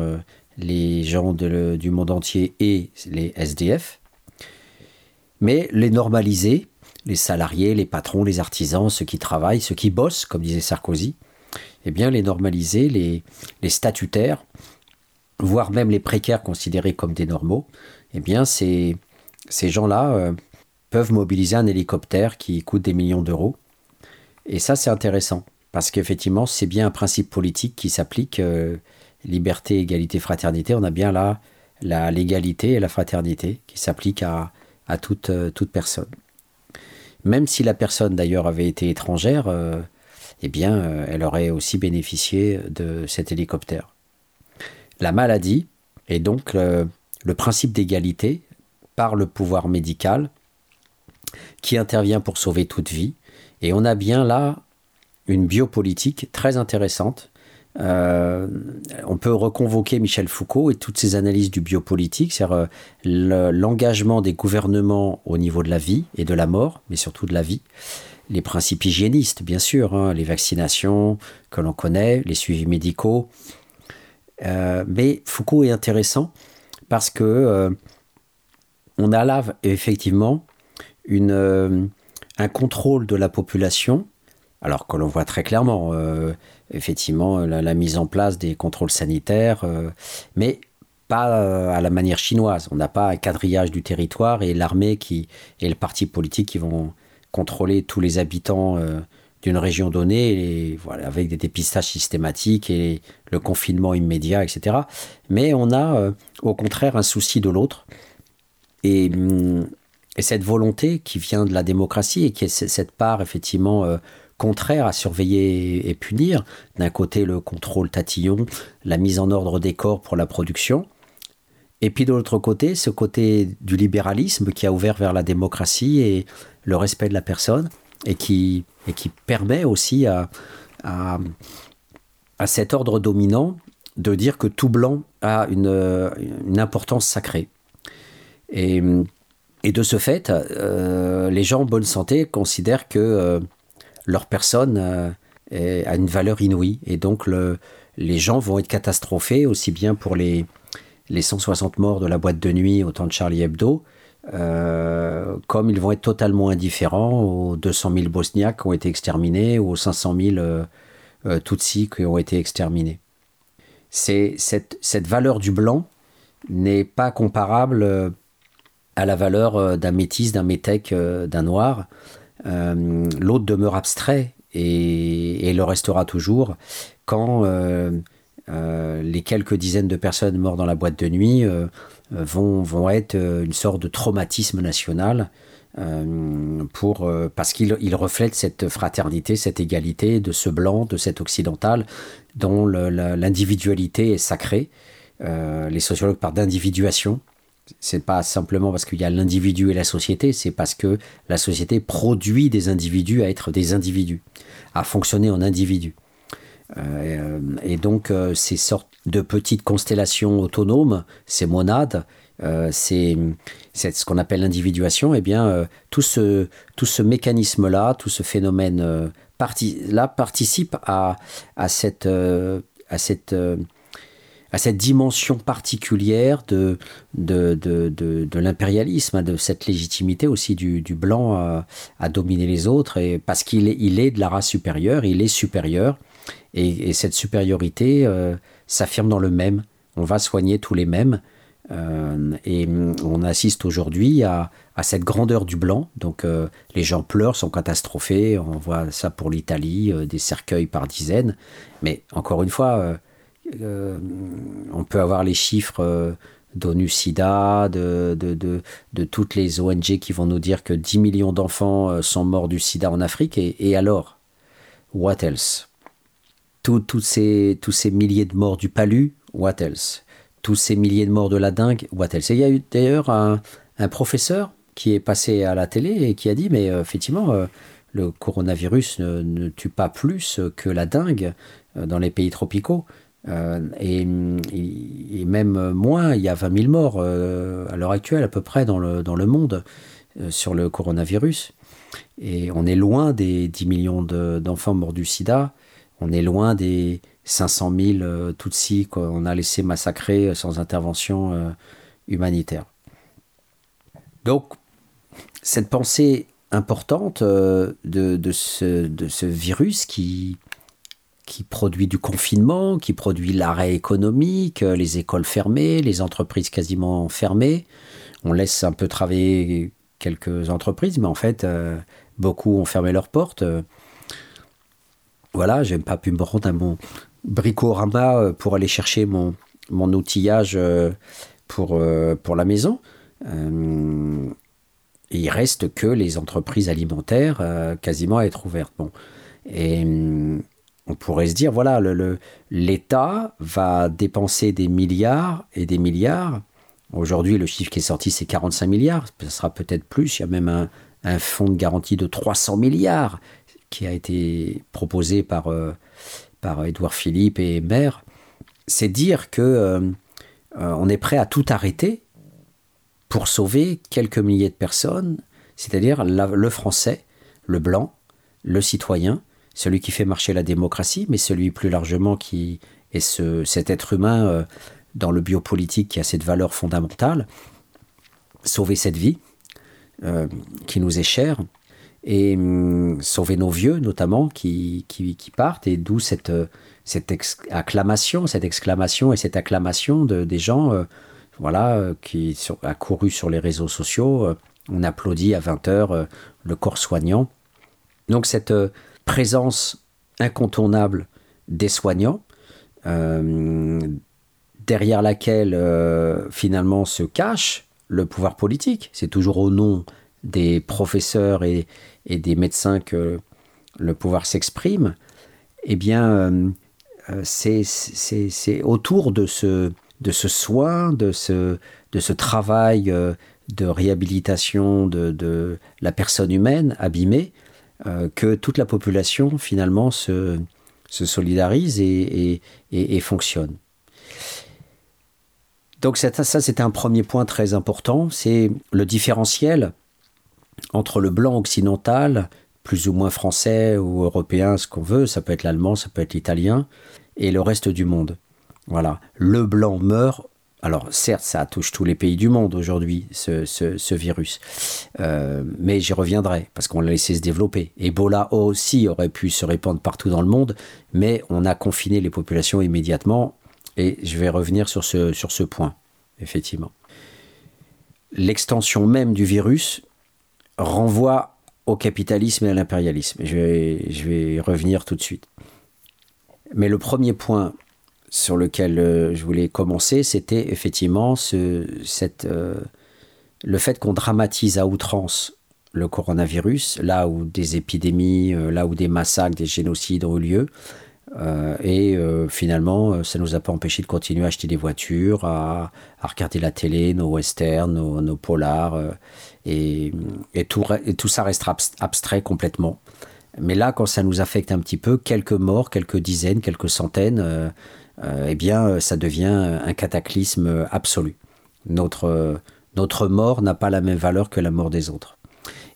les gens du monde entier et les SDF. Mais les normaliser, les salariés, les patrons, les artisans, ceux qui travaillent, ceux qui bossent, comme disait Sarkozy, eh bien les normaliser, les, statutaires, voire même les précaires considérés comme des normaux, eh bien ces, ces gens-là euh, peuvent mobiliser un hélicoptère qui coûte des millions d'euros. Et ça, c'est intéressant, parce qu'effectivement, c'est bien un principe politique qui s'applique. Euh, liberté, égalité, fraternité, on a bien là la l'égalité et la fraternité qui s'appliquent à, à toute, euh, toute personne. Même si la personne d'ailleurs avait été étrangère, euh, eh bien, euh, elle aurait aussi bénéficié de cet hélicoptère. La maladie, et donc le principe d'égalité par le pouvoir médical qui intervient pour sauver toute vie. Et on a bien là une biopolitique très intéressante euh, on peut reconvoquer Michel Foucault et toutes ses analyses du biopolitique, c'est-à-dire euh, l'engagement des gouvernements au niveau de la vie et de la mort, mais surtout de la vie. Les principes hygiénistes, bien sûr, hein, les vaccinations que l'on connaît, les suivis médicaux. Euh, mais Foucault est intéressant parce que on a là effectivement un contrôle de la population, alors que l'on voit très clairement effectivement la, mise en place des contrôles sanitaires, euh, mais pas euh, à la manière chinoise. On n'a pas un quadrillage du territoire et l'armée qui et le parti politique qui vont contrôler tous les habitants euh, d'une région donnée, et, voilà, avec des dépistages systématiques et le confinement immédiat, etc. Mais on a au contraire un souci de l'autre. Hum, et, cette volonté qui vient de la démocratie et qui est cette part effectivement contraire à surveiller et punir. D'un côté, le contrôle tatillon, la mise en ordre des corps pour la production. Et puis de l'autre côté, ce côté du libéralisme qui a ouvert vers la démocratie et le respect de la personne et qui, et qui permet aussi à, à, cet ordre dominant de dire que tout blanc a une, une importance sacrée. Et, et, de ce fait, euh, les gens en bonne santé considèrent que euh, leur personne euh, a une valeur inouïe. Et donc, les gens vont être catastrophés, aussi bien pour les, les 160 morts de la boîte de nuit au temps de Charlie Hebdo, euh, comme ils vont être totalement indifférents aux 200 000 Bosniaques qui ont été exterminés ou aux 500 000 euh, Tutsis qui ont été exterminés. C'est, cette, cette valeur du blanc n'est pas comparable à la valeur d'un métis, d'un métèque, d'un noir. Euh, l'autre demeure abstrait et, le restera toujours quand euh, euh, les quelques dizaines de personnes mortes dans la boîte de nuit vont, vont être une sorte de traumatisme national pour, parce qu'il reflète cette fraternité, cette égalité de ce blanc, de cet occidental, dont l'individualité est sacrée. les sociologues parlent d'individuation, c'est pas simplement parce qu'il y a l'individu et la société, c'est parce que la société produit des individus à être des individus, à fonctionner en individus. Euh, et donc euh, ces sortes de petites constellations autonomes, ces monades, euh, c'est ce qu'on appelle l'individuation, eh bien tout ce, tout ce mécanisme-là, tout ce phénomène-là participe à, à cette, à cette à cette dimension particulière de, de, de, de, l'impérialisme, de cette légitimité aussi du, blanc à, à, dominer les autres, et parce qu'il est, il est de la race supérieure, il est supérieur, et, et cette supériorité euh, s'affirme dans le même. On va soigner tous les mêmes, et on assiste aujourd'hui à, cette grandeur du blanc. Donc les gens pleurent, sont catastrophés. On voit ça pour l'Italie, des cercueils par dizaines. Mais encore une fois, on peut avoir les chiffres d'ONU-SIDA, de, toutes les ONG qui vont nous dire que 10 millions d'enfants euh, sont morts du sida en Afrique. Et, alors? What else? Tous ces, milliers de morts du palu, what else? Tous ces milliers de morts de la dingue, what else? Il y a eu d'ailleurs un, professeur qui est passé à la télé et qui a dit, mais euh, effectivement, euh, le coronavirus ne, tue pas plus que la dingue dans les pays tropicaux. Euh, et, même moins, il y a 20 000 morts euh, à l'heure actuelle à peu près dans le, dans le monde euh, sur le coronavirus. Et on est loin des 10 millions d'enfants morts du sida, on est loin des 500 000 Tutsis qu'on a laissé massacrer sans intervention humanitaire. Donc, cette pensée importante de, de, ce, de ce virus qui, qui produit du confinement, qui produit l'arrêt économique, euh, les écoles fermées, les entreprises quasiment fermées. On laisse un peu travailler quelques entreprises, mais en fait, euh, beaucoup ont fermé leurs portes. Voilà, j'ai pas pu me rendre à mon bricorama euh, pour aller chercher mon, mon outillage pour, pour la maison. il reste que les entreprises alimentaires quasiment à être ouvertes. On pourrait se dire, voilà, l'État va dépenser des milliards et des milliards. Aujourd'hui, le chiffre qui est sorti, c'est 45 milliards. Ce sera peut-être plus. Il y a même un, fonds de garantie de 300 milliards qui a été proposé par, euh, Édouard Philippe et Maire. C'est dire que euh, euh, on est prêt à tout arrêter pour sauver quelques milliers de personnes, c'est-à-dire le français, le blanc, le citoyen, celui qui fait marcher la démocratie, mais celui plus largement qui est ce, cet être humain euh, dans le biopolitique qui a cette valeur fondamentale, sauver cette vie euh, qui nous est chère, et hum, sauver nos vieux notamment qui, qui, partent, et d'où cette, cette acclamation, cette exclamation et cette acclamation de, des gens euh, voilà, qui sont accourus sur les réseaux sociaux. on applaudit à 20h le corps soignant. Donc cette présence incontournable des soignants, euh, derrière laquelle euh, finalement se cache le pouvoir politique. C'est toujours au nom des professeurs et, des médecins que le pouvoir s'exprime. Eh bien, euh, c'est autour de ce, de ce soin, de ce, de ce travail de réhabilitation de, de la personne humaine abîmée, euh, que toute la population finalement se, solidarise et, fonctionne. Donc ça c'était un premier point très important, c'est le différentiel entre le blanc occidental, plus ou moins français ou européen, ce qu'on veut, ça peut être l'allemand, ça peut être l'italien, et le reste du monde. Voilà, le blanc meurt alors certes, ça touche tous les pays du monde aujourd'hui, ce, virus. Euh, mais j'y reviendrai, parce qu'on l'a laissé se développer. Ebola aussi aurait pu se répandre partout dans le monde, mais on a confiné les populations immédiatement, et je vais revenir sur ce, point, effectivement. L'extension même du virus renvoie au capitalisme et à l'impérialisme. Je vais, je vais revenir tout de suite. Mais le premier point sur lequel euh, je voulais commencer, c'était effectivement ce, cette, euh, le fait qu'on dramatise à outrance le coronavirus, là où des épidémies, euh, là où des massacres, des génocides ont eu lieu. et finalement, ça ne nous a pas empêché de continuer à acheter des voitures, à, regarder la télé, nos westerns, nos, polars, et, et, tout, et tout ça restera abstrait complètement. Mais là, quand ça nous affecte un petit peu, quelques morts, quelques dizaines, quelques centaines, eh bien, ça devient un cataclysme absolu. Notre, notre mort n'a pas la même valeur que la mort des autres.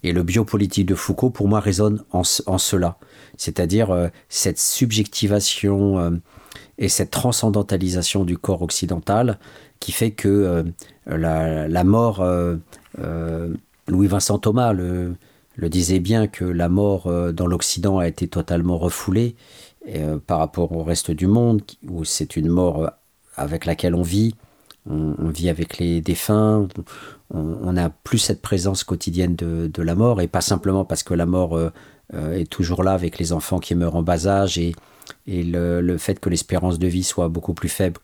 Et le biopolitique de Foucault, pour moi, résonne en, cela. C'est-à-dire euh, cette subjectivation euh, et cette transcendantalisation du corps occidental qui fait que la, mort, Louis-Vincent Thomas le, disait bien que la mort dans l'Occident a été totalement refoulée euh, par rapport au reste du monde, où c'est une mort euh, avec laquelle on vit, on, vit avec les défunts, on n'a plus cette présence quotidienne de, la mort, et pas simplement parce que la mort euh, est toujours là avec les enfants qui meurent en bas âge, et, le, fait que l'espérance de vie soit beaucoup plus faible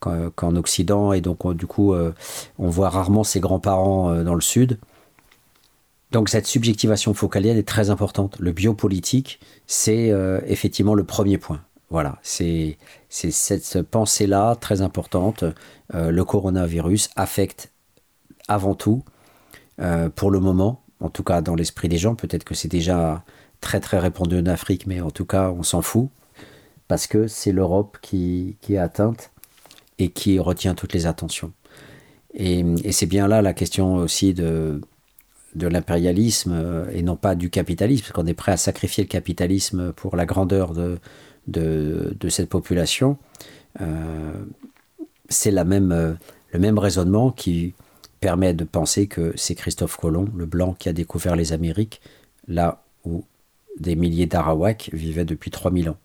qu'en Occident, et donc du coup, on voit rarement ses grands-parents dans le Sud. Donc cette subjectivation focalienne est très importante. Le biopolitique, c'est effectivement le premier point. Voilà, c'est cette pensée-là très importante. Euh, le coronavirus affecte avant tout, euh, pour le moment, en tout cas dans l'esprit des gens, peut-être que c'est déjà très très répandu en Afrique, mais en tout cas on s'en fout, parce que c'est l'Europe qui, est atteinte et qui retient toutes les attentions. Et, c'est bien là la question aussi de, de l'impérialisme euh, et non pas du capitalisme, parce qu'on est prêt à sacrifier le capitalisme pour la grandeur de, de, cette population, euh, c'est la même, euh, le même raisonnement qui permet de penser que c'est Christophe Colomb, le blanc, qui a découvert les Amériques, là où des milliers d'Arawaks vivaient depuis 3000 ans.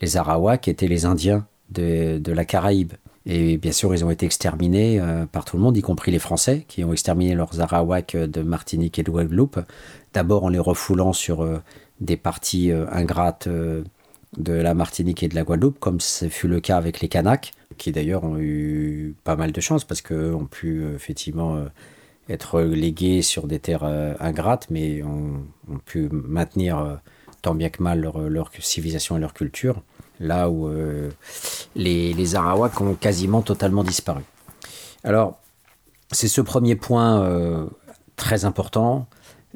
Les Arawaks étaient les Indiens de, la Caraïbe. Et bien sûr, ils ont été exterminés euh, par tout le monde, y compris les Français, qui ont exterminé leurs Arawaks de Martinique et de Guadeloupe. D'abord en les refoulant sur des parties ingrates de la Martinique et de la Guadeloupe, comme ce fut le cas avec les Kanaks, qui d'ailleurs ont eu pas mal de chance parce qu'eux ont pu euh, effectivement euh, être légués sur des terres euh, ingrates, mais ont, pu maintenir tant bien que mal leur, civilisation et leur culture, là où les, les Arawaks ont quasiment totalement disparu. Alors, c'est ce premier point très important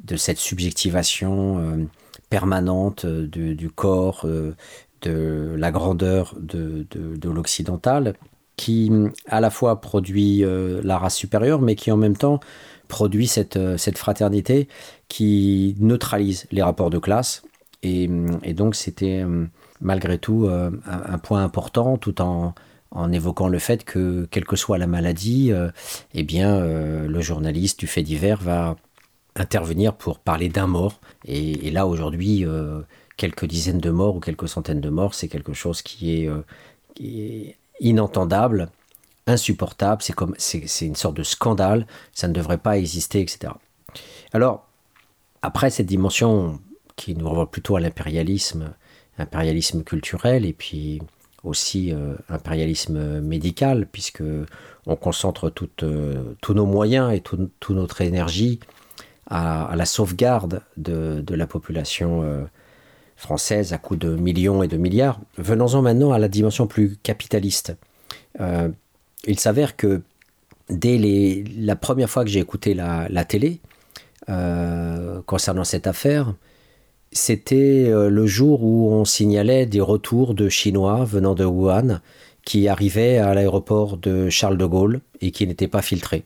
de cette subjectivation permanente euh, du, corps, euh, de la grandeur de, l'occidental, qui à la fois produit euh, la race supérieure, mais qui en même temps produit cette fraternité qui neutralise les rapports de classe. Et, donc c'était malgré tout un, point important, tout en, évoquant le fait que, quelle que soit la maladie, eh bien, le journaliste du fait divers va intervenir pour parler d'un mort. Et, là, aujourd'hui, euh, quelques dizaines de morts ou quelques centaines de morts, c'est quelque chose qui est, euh, inentendable, insupportable, c'est comme c'est une sorte de scandale, ça ne devrait pas exister, etc. Alors, après cette dimension qui nous renvoie plutôt à l'impérialisme, impérialisme culturel et puis aussi euh, impérialisme médical, puisque on concentre toutes, tous nos moyens et toute notre énergie à, la sauvegarde de, la population euh, française à coût de millions et de milliards. Venons-en maintenant à la dimension plus capitaliste. Euh, il s'avère que dès les, la première fois que j'ai écouté la, télé euh, concernant cette affaire, c'était le jour où on signalait des retours de Chinois venant de Wuhan qui arrivaient à l'aéroport de Charles de Gaulle et qui n'étaient pas filtrés.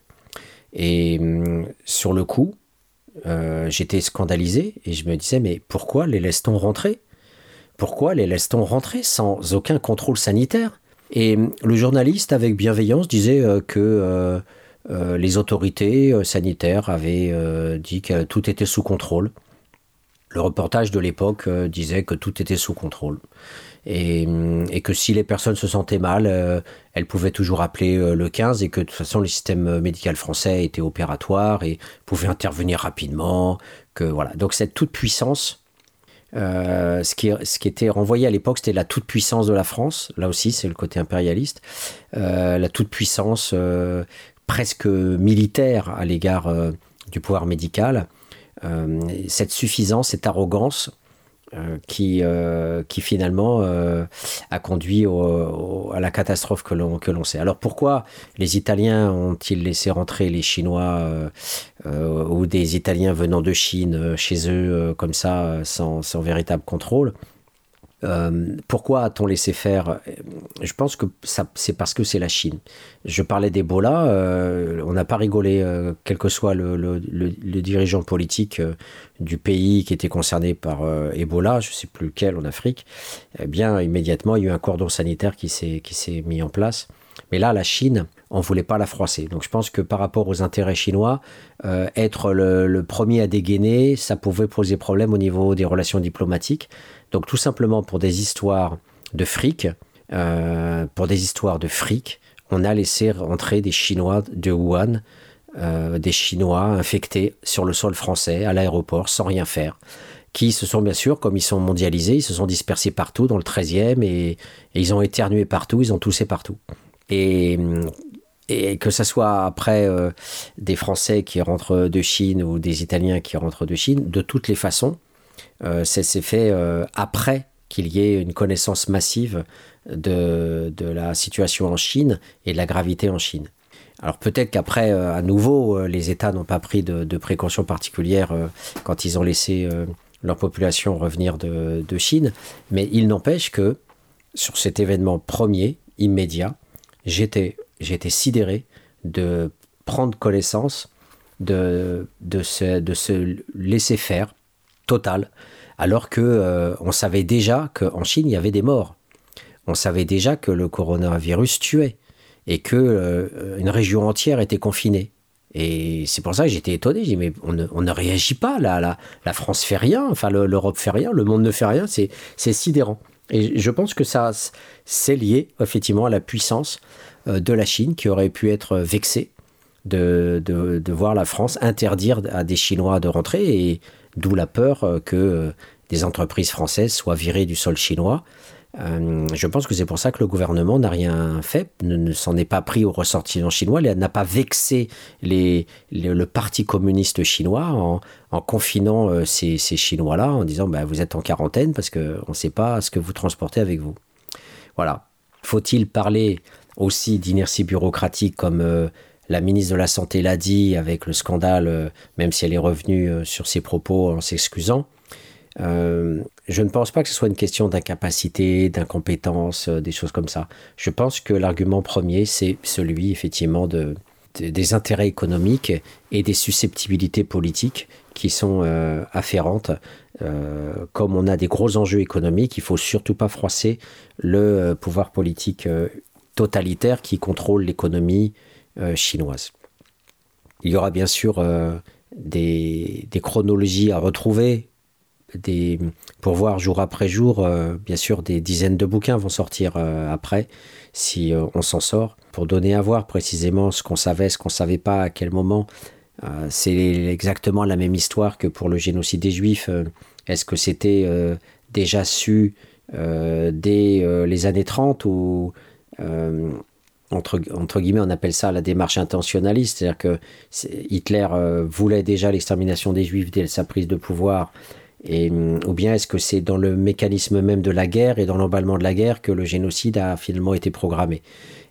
Et hum, sur le coup, euh, j'étais scandalisé et je me disais mais pourquoi les laisse-t-on rentrer? Pourquoi les laisse-t-on rentrer sans aucun contrôle sanitaire? Et le journaliste avec bienveillance disait euh, que euh, les autorités sanitaires avaient dit que tout était sous contrôle. Le reportage de l'époque disait que tout était sous contrôle et, que si les personnes se sentaient mal, euh, elles pouvaient toujours appeler euh, le 15 et que de toute façon le système médical français était opératoire et pouvait intervenir rapidement. Que voilà. Donc cette toute puissance, euh, ce, qui, ce qui était renvoyé à l'époque, c'était la toute puissance de la France. Là aussi, c'est le côté impérialiste. la toute puissance presque militaire à l'égard du pouvoir médical. Cette suffisance, cette arrogance euh, qui, euh, qui finalement euh, a conduit à la catastrophe que l'on, que l'on sait. Alors pourquoi les Italiens ont-ils laissé rentrer les Chinois ou des Italiens venant de Chine chez eux comme ça sans, sans véritable contrôle? Euh, pourquoi a-t-on laissé faire Je pense que c'est parce que c'est la Chine. Je parlais d'Ebola, euh, on n'a pas rigolé, euh, quel que soit le, dirigeant politique du pays qui était concerné par Ebola, je ne sais plus lequel en Afrique. Eh bien, immédiatement, il y a eu un cordon sanitaire qui s'est mis en place. Mais là, la Chine, on ne voulait pas la froisser. Donc je pense que par rapport aux intérêts chinois, être le, premier à dégainer, ça pouvait poser problème au niveau des relations diplomatiques. Donc tout simplement pour des histoires de fric, euh, pour des histoires de fric, on a laissé rentrer des Chinois de Wuhan, des Chinois infectés sur le sol français à l'aéroport sans rien faire qui se sont bien sûr, comme ils sont mondialisés, ils se sont dispersés partout dans le 13e et, ils ont éternué partout, ils ont toussé partout. Et, que ce soit après euh, des Français qui rentrent de Chine ou des Italiens qui rentrent de Chine, de toutes les façons, euh, c'est fait euh, après qu'il y ait une connaissance massive de, de, la situation en Chine et de la gravité en Chine. Alors peut-être qu'après, à nouveau, les États n'ont pas pris de, de précautions particulières quand ils ont laissé leur population revenir de, Chine, mais il n'empêche que sur cet événement premier, immédiat, j'étais, j'étais sidéré de prendre connaissance de, de, de ce laisser faire total, alors que euh, on savait déjà qu'en Chine, il y avait des morts. On savait déjà que le coronavirus tuait et que euh, une région entière était confinée. Et c'est pour ça que j'étais étonné. J'ai dit, mais on ne, réagit pas. La, la, la, France fait rien, enfin l'Europe fait rien, le monde ne fait rien. C'est sidérant. Et je pense que ça, c'est lié effectivement à la puissance euh, de la Chine qui aurait pu être vexée de, de, de voir la France interdire à des Chinois de rentrer. Et d'où la peur euh, que euh, des entreprises françaises soient virées du sol chinois euh, je pense que c'est pour ça que le gouvernement n'a rien fait, ne, s'en est pas pris aux ressortissants chinois, n'a pas vexé le Parti communiste chinois en, confinant euh, ces, Chinois-là, en disant bah, vous êtes en quarantaine parce qu'on ne sait pas ce que vous transportez avec vous. Voilà. Faut-il parler aussi d'inertie bureaucratique comme la ministre de la Santé l'a dit avec le scandale, même si elle est revenue sur ses propos en s'excusant euh, je ne pense pas que ce soit une question d'incapacité, d'incompétence, euh, des choses comme ça. Je pense que l'argument premier, c'est celui effectivement de, des intérêts économiques et des susceptibilités politiques qui sont euh, afférentes. comme on a des gros enjeux économiques, il faut surtout pas froisser le pouvoir politique totalitaire qui contrôle l'économie chinoise. Il y aura bien sûr des, des, chronologies à retrouver pour voir jour après jour, euh, bien sûr, des dizaines de bouquins vont sortir euh, après, si euh, on s'en sort, pour donner à voir précisément ce qu'on savait, ce qu'on ne savait pas, à quel moment. c'est exactement la même histoire que pour le génocide des Juifs. Est-ce que c'était déjà su dès les années 30 ou entre, entre, guillemets, on appelle ça la démarche intentionnaliste, c'est-à-dire que Hitler voulait déjà l'extermination des Juifs dès sa prise de pouvoir et, hum, ou bien est-ce que c'est dans le mécanisme même de la guerre et dans l'emballement de la guerre que le génocide a finalement été programmé.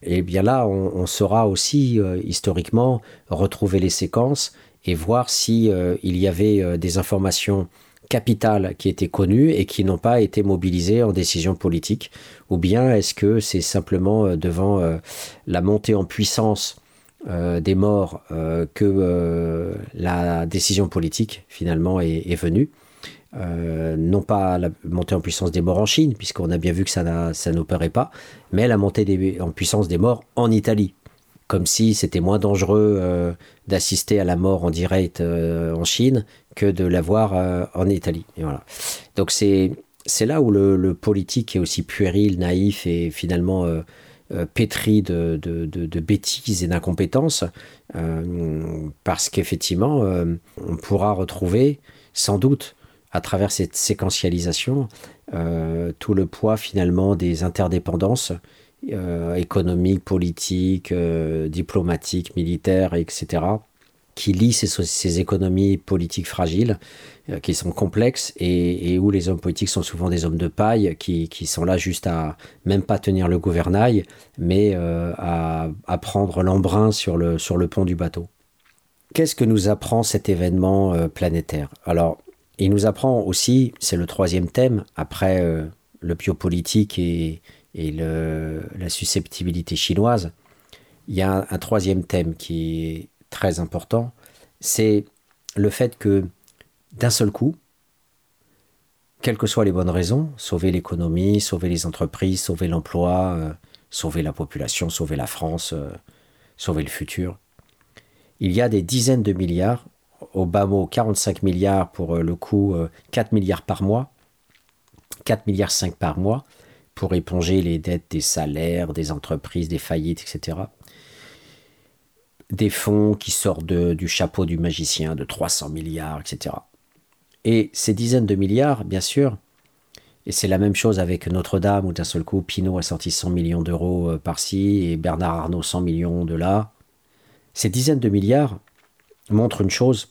Et bien là, on, saura aussi euh, historiquement retrouver les séquences et voir si euh, il y avait euh, des informations capitales qui étaient connues et qui n'ont pas été mobilisées en décision politique, ou bien est-ce que c'est simplement devant la montée en puissance des morts que la décision politique finalement est venue euh, non pas la montée en puissance des morts en Chine, puisqu'on a bien vu que ça, n'opérait pas, mais la montée en puissance des morts en Italie. Comme si c'était moins dangereux euh, d'assister à la mort en direct euh, en Chine que de la voir en Italie. Donc c'est, c'est là où le, politique est aussi puéril, naïf et finalement pétri de, de, bêtises et d'incompétences, parce qu'effectivement, on pourra retrouver sans doute à travers cette séquentialisation euh, tout le poids finalement des interdépendances euh, économiques, politiques, euh, diplomatiques, militaires, etc., qui lient ces, économies politiques fragiles, qui sont complexes, et, où les hommes politiques sont souvent des hommes de paille, qui, sont là juste à même pas tenir le gouvernail, mais à, à, prendre l'embrun sur le, pont du bateau. Qu'est-ce que nous apprend cet événement planétaire? Alors, il nous apprend aussi, c'est le troisième thème, après euh, le biopolitique et, la susceptibilité chinoise, il y a un, troisième thème qui est très important, c'est le fait que d'un seul coup, quelles que soient les bonnes raisons, sauver l'économie, sauver les entreprises, sauver l'emploi, euh, sauver la population, sauver la France, euh, sauver le futur, il y a des dizaines de milliards au bas mot 45 milliards pour euh, le coût 4 euh, milliards par mois, 4 milliards 5 par mois, pour éponger les dettes des salaires, des entreprises, des faillites, etc. Des fonds qui sortent du chapeau du magicien de 300 milliards, etc. Et ces dizaines de milliards, bien sûr, et c'est la même chose avec Notre-Dame, où d'un seul coup, Pinault a sorti 100 millions d'euros euh, par-ci et Bernard Arnault 100 millions de là. Ces dizaines de milliards montrent une chose,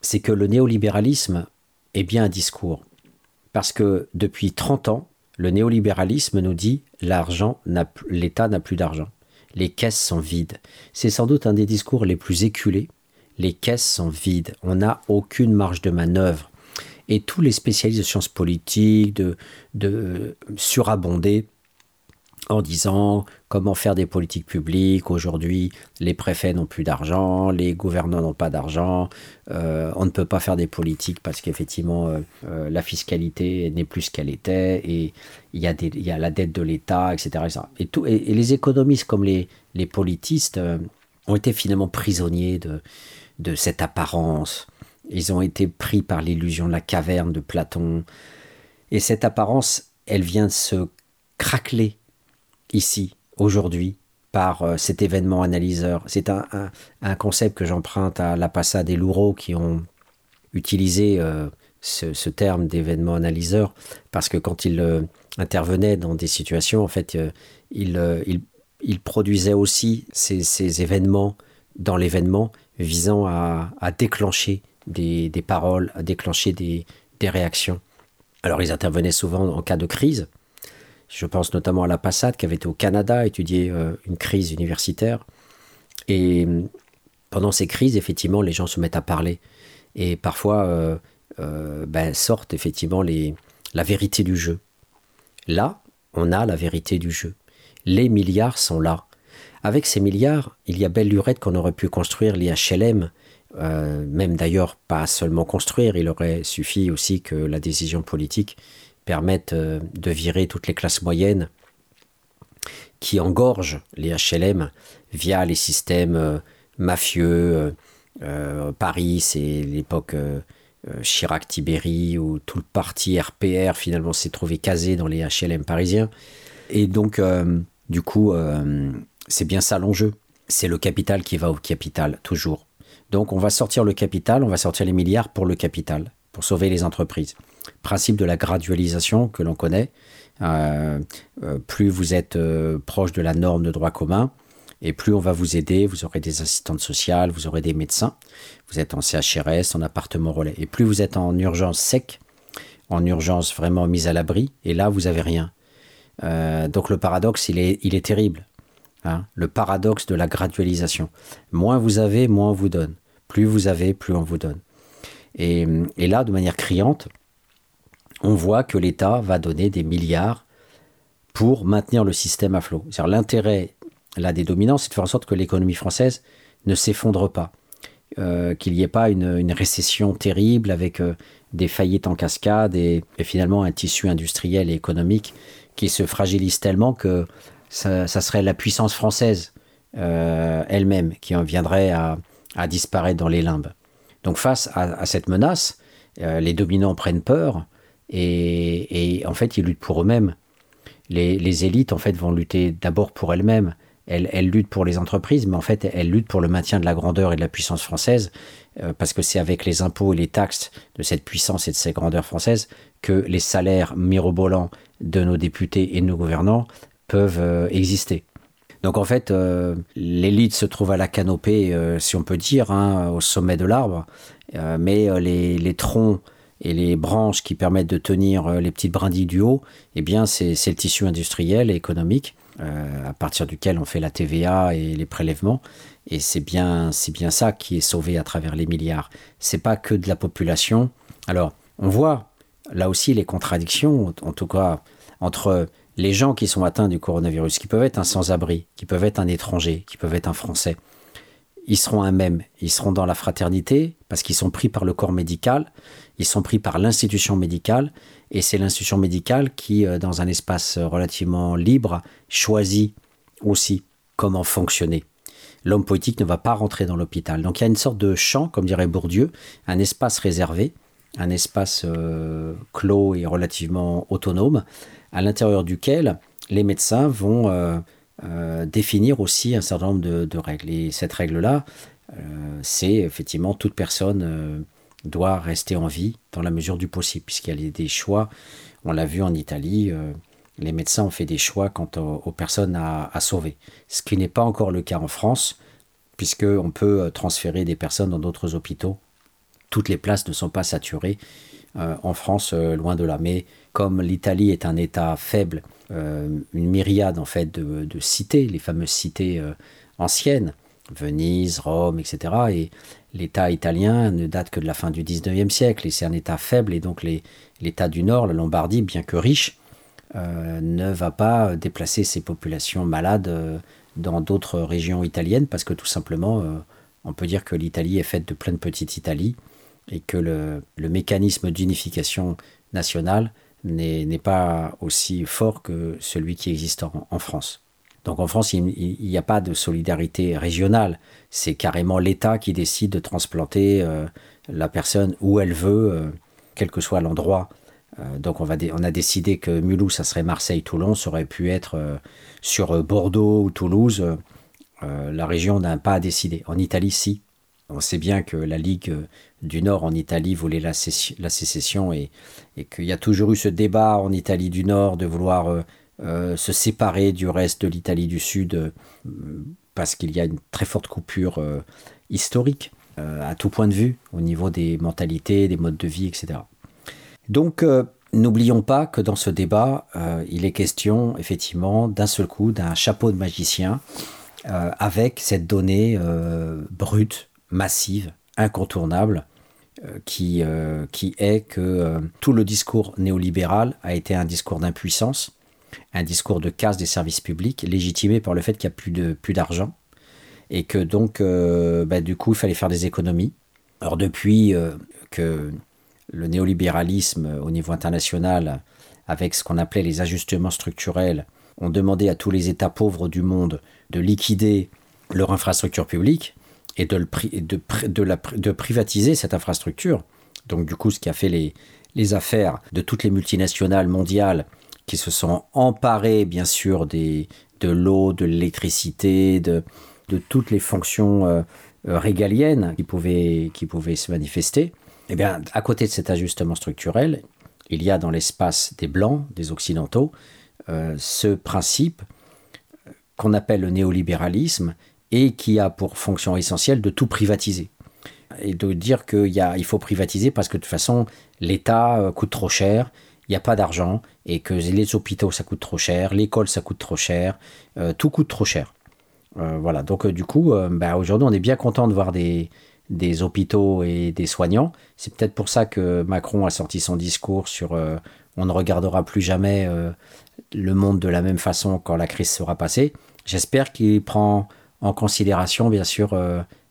c'est que le néolibéralisme est bien un discours. Parce que depuis 30 ans, le néolibéralisme nous dit l'argent l'État n'a plus d'argent. Les caisses sont vides. C'est sans doute un des discours les plus éculés. Les caisses sont vides. On n'a aucune marge de manœuvre et tous les spécialistes de sciences politiques, de, de surabonder en disant comment faire des politiques publiques. Aujourd'hui, les préfets n'ont plus d'argent, les gouvernants n'ont pas d'argent, euh, on ne peut pas faire des politiques parce qu'effectivement, euh, euh, la fiscalité n'est plus ce qu'elle était, et il y, a la dette de l'État, etc. Et, et, les économistes comme les, les politistes ont été finalement prisonniers de, de cette apparence ils ont été pris par l'illusion de la caverne de Platon. Et cette apparence, elle vient de se craqueler ici, aujourd'hui, par euh, cet événement analyseur. C'est un, concept que j'emprunte à La Passade et Louraud qui ont utilisé euh, ce, terme d'événement analyseur parce que quand ils euh, intervenaient dans des situations, en fait, ils, produisaient aussi ces, événements dans l'événement visant à déclencher des, paroles, à déclencher des, réactions. Alors ils intervenaient souvent en cas de crise. Je pense notamment à la Passade qui avait été au Canada étudier euh, une crise universitaire. Et pendant ces crises, effectivement, les gens se mettent à parler. Et parfois euh, euh, ben, sortent effectivement la vérité du jeu. Là, on a la vérité du jeu. Les milliards sont là. Avec ces milliards, il y a belle lurette qu'on aurait pu construire les HLM euh, même d'ailleurs pas seulement construire, il aurait suffi aussi que la décision politique permette euh, de virer toutes les classes moyennes qui engorgent les HLM via les systèmes euh, mafieux. Paris, c'est l'époque Chirac-Tibéri où tout le parti RPR finalement s'est trouvé casé dans les HLM parisiens. Et donc, du coup, c'est bien ça l'enjeu. C'est le capital qui va au capital, toujours. Donc on va sortir le capital, on va sortir les milliards pour le capital, pour sauver les entreprises. Principe de la gradualisation que l'on connaît. Euh, euh, plus vous êtes euh, proche de la norme de droit commun, et plus on va vous aider, vous aurez des assistantes sociales, vous aurez des médecins, vous êtes en CHRS, en appartement relais. Et plus vous êtes en urgence sec, en urgence vraiment mise à l'abri, et là vous avez rien. donc le paradoxe, il est, terrible. Hein, le paradoxe de la gradualisation. Moins vous avez, moins on vous donne. Plus vous avez, plus on vous donne. Et, là, de manière criante, on voit que l'État va donner des milliards pour maintenir le système à flot. L'intérêt là des dominants, c'est de faire en sorte que l'économie française ne s'effondre pas, euh, qu'il n'y ait pas une, récession terrible avec euh, des faillites en cascade et, finalement un tissu industriel et économique qui se fragilise tellement que ça, serait la puissance française euh, elle-même qui en viendrait à, disparaître dans les limbes. Donc face à, cette menace, les dominants prennent peur et, en fait ils luttent pour eux-mêmes. Les, élites en fait vont lutter d'abord pour elles-mêmes. Elles, luttent pour les entreprises, mais en fait elles luttent pour le maintien de la grandeur et de la puissance française, euh, parce que c'est avec les impôts et les taxes de cette puissance et de cette grandeur française que les salaires mirobolants de nos députés et de nos gouvernants peuvent euh, exister. Donc en fait, euh, l'élite se trouve à la canopée, si on peut dire, hein, au sommet de l'arbre, mais les, troncs et les branches qui permettent de tenir les petites brindilles du haut, eh bien c'est le tissu industriel et économique à partir duquel on fait la TVA et les prélèvements. Et c'est bien, c'est bien ça qui est sauvé à travers les milliards. C'est pas que de la population. Alors, on voit là aussi les contradictions, en tout cas entre les gens qui sont atteints du coronavirus, qui peuvent être un sans-abri, qui peuvent être un étranger, qui peuvent être un Français, ils seront un même. Ils seront dans la fraternité parce qu'ils sont pris par le corps médical, ils sont pris par l'institution médicale, et c'est l'institution médicale qui, euh, dans un espace relativement libre, choisit aussi comment fonctionner. L'homme politique ne va pas rentrer dans l'hôpital. Donc il y a une sorte de champ, comme dirait Bourdieu, un espace réservé un espace clos et relativement autonome, à l'intérieur duquel les médecins vont définir aussi un certain nombre de, règles. Et cette règle-là, c'est effectivement toute personne doit rester en vie dans la mesure du possible, puisqu'il y a des choix. On l'a vu en Italie, euh, les médecins ont fait des choix quant aux, personnes à, sauver. Ce qui n'est pas encore le cas en France, puisqu'on peut euh, transférer des personnes dans d'autres hôpitaux. Toutes les places ne sont pas saturées. Euh, en France, loin de là. Mais comme l'Italie est un État faible, une myriade en fait de, cités, les fameuses cités anciennes, Venise, Rome, etc. Et l'État italien ne date que de la fin du 19e siècle et c'est un État faible et donc l'État du Nord, la Lombardie, bien que riche, euh, ne va pas déplacer ses populations malades euh, dans d'autres régions italiennes parce que tout simplement, euh, on peut dire que l'Italie est faite de plein de petites Italies et que le, mécanisme d'unification nationale n'est pas aussi fort que celui qui existe en France. Donc en France, il n'y a pas de solidarité régionale. C'est carrément l'État qui décide de transplanter euh, la personne où elle veut, euh, quel que soit l'endroit. Euh, donc on, on, a décidé que Mulhouse, ça serait Marseille-Toulon, ça aurait pu être sur Bordeaux ou Toulouse. la région n'a pas à décider. En Italie, si. On sait bien que la Ligue du Nord en Italie voulait la, sécession et, et qu'il y a toujours eu ce débat en Italie du Nord de vouloir euh, se séparer du reste de l'Italie du Sud euh, parce qu'il y a une très forte coupure euh, historique à tout point de vue au niveau des mentalités, des modes de vie, etc. Donc n'oublions pas que dans ce débat, il est question effectivement d'un seul coup d'un chapeau de magicien avec cette donnée brute, massive, incontournable, qui, qui est que tout le discours néolibéral a été un discours d'impuissance un discours de casse des services publics légitimé par le fait qu'il n'y a plus plus d'argent et que donc euh, bah, du coup il fallait faire des économies. Alors depuis euh, que le néolibéralisme au niveau international, avec ce qu'on appelait les ajustements structurels, ont demandé à tous les États pauvres du monde de liquider leur infrastructure publique et de, de, de, de privatiser cette infrastructure. Donc du coup ce qui a fait les, les affaires de toutes les multinationales mondiales qui se sont emparés, bien sûr, des, de l'eau, de l'électricité, de, de toutes les fonctions euh, euh, régaliennes qui pouvaient, qui pouvaient se manifester. Eh bien, à côté de cet ajustement structurel, il y a dans l'espace des Blancs, des Occidentaux, euh, ce principe qu'on appelle le néolibéralisme et qui a pour fonction essentielle de tout privatiser. Et de dire qu'il il faut privatiser parce que de toute façon, l'État coûte trop cher, il n'y a pas d'argent et que les hôpitaux ça coûte trop cher, l'école ça coûte trop cher, euh, tout coûte trop cher. Euh, voilà, donc euh, du coup, bah, aujourd'hui on est bien content de voir des, des hôpitaux et des soignants. C'est peut-être pour ça que Macron a sorti son discours sur on ne regardera plus jamais le monde de la même façon quand la crise sera passée. J'espère qu'il prend en considération bien sûr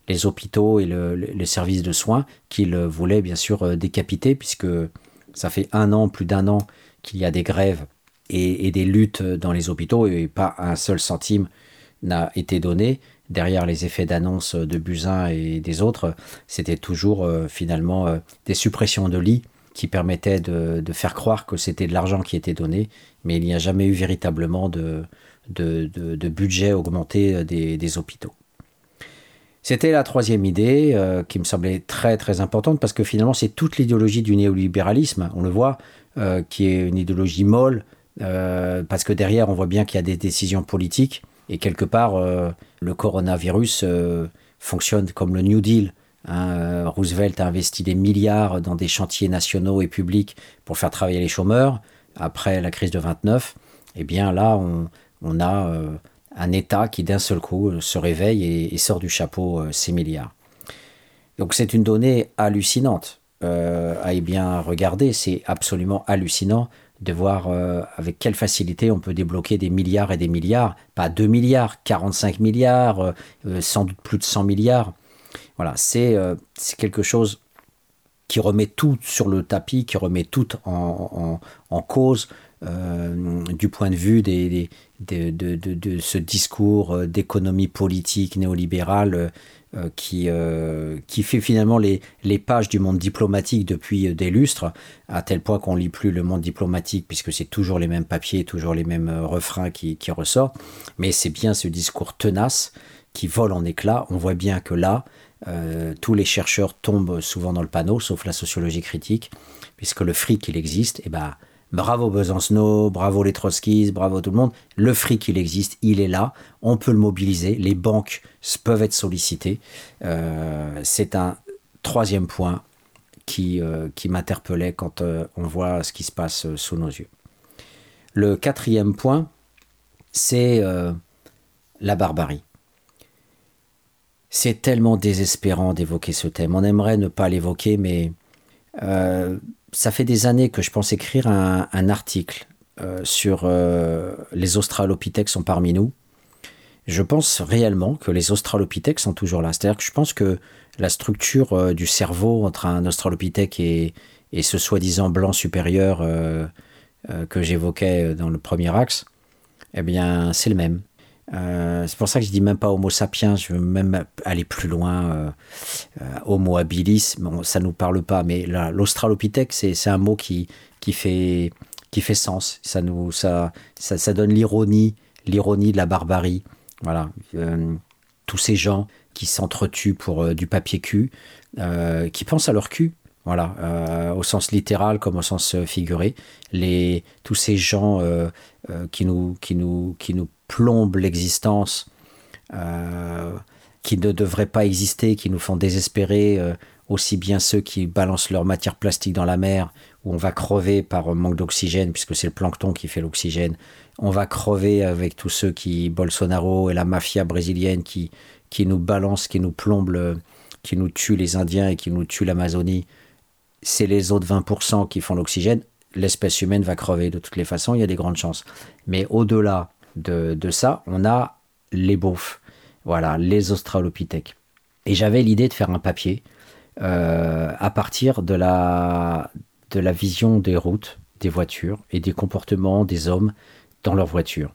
les hôpitaux et le, les services de soins qu'il voulait bien sûr décapiter puisque ça fait un an, plus d'un an, qu'il y a des grèves et, des luttes dans les hôpitaux et pas un seul centime n'a été donné. Derrière les effets d'annonce de Buzyn et des autres, c'était toujours euh, finalement euh, des suppressions de lits qui permettaient de, faire croire que c'était de l'argent qui était donné, mais il n'y a jamais eu véritablement de, de, budget augmenté des hôpitaux. C'était la troisième idée euh, qui me semblait très très importante parce que finalement c'est toute l'idéologie du néolibéralisme, on le voit, euh, qui est une idéologie molle, euh, parce que derrière on voit bien qu'il y a des décisions politiques et quelque part le coronavirus fonctionne comme le New Deal. Hein. Roosevelt a investi des milliards dans des chantiers nationaux et publics pour faire travailler les chômeurs après la crise de 29. Et eh bien là on, on a un État qui d'un seul coup euh, se réveille et, sort du chapeau euh, ces milliards. Donc c'est une donnée hallucinante euh, à bien regarder. C'est absolument hallucinant de voir avec quelle facilité on peut débloquer des milliards et des milliards, pas 2 milliards, 45 milliards, sans doute plus de 100 milliards. Voilà, c'est quelque chose qui remet tout sur le tapis, qui remet tout en, en cause du point de vue des, de, ce discours euh, d'économie politique néolibérale qui, qui fait finalement les, les pages du monde diplomatique depuis des lustres, à tel point qu'on lit plus le monde diplomatique, puisque c'est toujours les mêmes papiers, toujours les mêmes refrains qui, qui ressortent. Mais c'est bien ce discours tenace qui vole en éclats. On voit bien que là, tous les chercheurs tombent souvent dans le panneau, sauf la sociologie critique, puisque le fric, il existe, et ben Bravo Besancenot, bravo les Trotskis, bravo tout le monde. Le fric, il existe, il est là, on peut le mobiliser, les banques peuvent être sollicitées. Euh, c'est un troisième point qui, euh, m'interpellait quand euh, on voit ce qui se passe sous nos yeux. Le quatrième point, c'est la barbarie. C'est tellement désespérant d'évoquer ce thème. On aimerait ne pas l'évoquer, mais ça fait des années que je pense écrire un, article euh, sur euh, les Australopithèques sont parmi nous. Je pense réellement que les Australopithèques sont toujours là. C'est-à-dire que je pense que la structure euh, du cerveau entre un Australopithèque et, et ce soi-disant blanc supérieur que j'évoquais dans le premier axe, eh bien, c'est le même. Euh, c'est pour ça que je dis même pas Homo sapiens, je veux même aller plus loin. Euh, euh, Homo habilis, bon, ça nous parle pas, mais l'Australopithèque, c'est un mot qui, qui, fait, qui fait sens. Ça, nous, ça, ça, donne l'ironie, l'ironie de la barbarie. Voilà. tous ces gens qui s'entretuent pour du papier cul, qui pensent à leur cul. Voilà, au sens littéral comme au sens figuré. Les, tous ces gens qui, nous, qui, nous, qui nous plombent l'existence, euh, qui ne devraient pas exister, qui nous font désespérer, euh, aussi bien ceux qui balancent leur matière plastique dans la mer, où on va crever par manque d'oxygène, puisque c'est le plancton qui fait l'oxygène. On va crever avec tous ceux qui, Bolsonaro et la mafia brésilienne, qui, qui nous balancent, qui nous plombent, qui nous tuent les Indiens et qui nous tuent l'Amazonie. C'est les autres 20% qui font l'oxygène. L'espèce humaine va crever de toutes les façons, il y a des grandes chances. Mais au-delà de, ça, on a les beaufs, voilà, les australopithèques. Et j'avais l'idée de faire un papier euh, à partir de la, de la vision des routes, des voitures et des comportements des hommes dans leur voiture.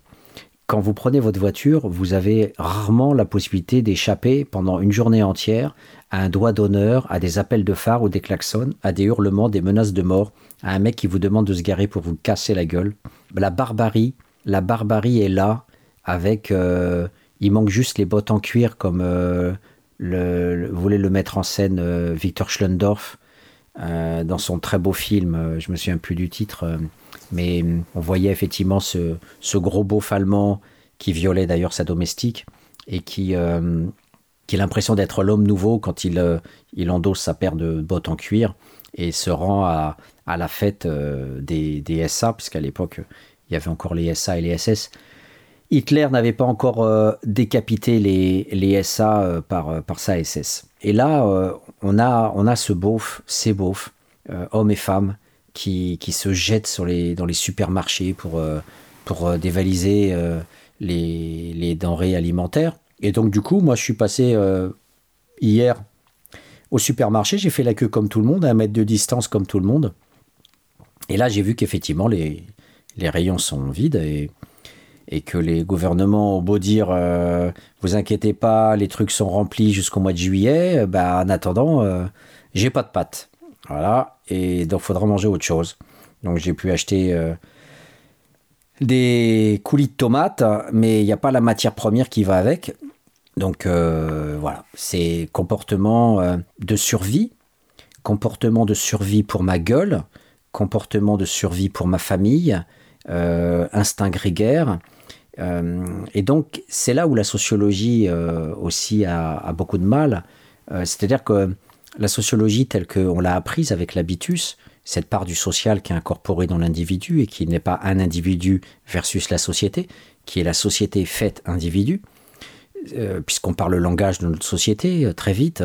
Quand vous prenez votre voiture, vous avez rarement la possibilité d'échapper pendant une journée entière à un doigt d'honneur, à des appels de phare ou des klaxons, à des hurlements, des menaces de mort, à un mec qui vous demande de se garer pour vous casser la gueule. La barbarie la barbarie est là, avec. Euh, il manque juste les bottes en cuir, comme euh, le, voulait le mettre en scène euh, Victor Schlendorf dans son très beau film. je me souviens plus du titre, mais on voyait effectivement ce, gros beauf allemand qui violait d'ailleurs sa domestique et qui, qui a l'impression d'être l'homme nouveau quand il, il endosse sa paire de bottes en cuir et se rend à, la fête des, des SA, puisqu'à l'époque, il y avait encore les SA et les SS. Hitler n'avait pas encore euh, décapité les, les SA euh, par, euh, par sa SS. Et là, on, a, on a ce beauf, ces beaufs, hommes et femmes, qui, qui, se jettent dans les supermarchés pour, pour dévaliser les, les, denrées alimentaires. Et donc, du coup, moi, je suis passé hier au supermarché, j'ai fait la queue comme tout le monde, à un mètre de distance comme tout le monde. Et là, j'ai vu qu'effectivement, les, les rayons sont vides et, que les gouvernements ont beau dire euh, vous inquiétez pas, les trucs sont remplis jusqu'au mois de juillet, bah, en attendant, euh, j'ai pas de pâtes. Voilà, et donc faudra manger autre chose. Donc j'ai pu acheter euh, des coulis de tomates, mais il n'y a pas la matière première qui va avec. Donc voilà, c'est comportement de survie, comportement de survie pour ma gueule, comportement de survie pour ma famille, euh, instinct grégaire. Euh, et donc, c'est là où la sociologie euh, aussi a, beaucoup de mal. C'est-à-dire que la sociologie telle qu'on l'a apprise avec l'habitus, cette part du social qui est incorporée dans l'individu et qui n'est pas un individu versus la société, qui est la société faite individu, puisqu'on parle le langage de notre société très vite,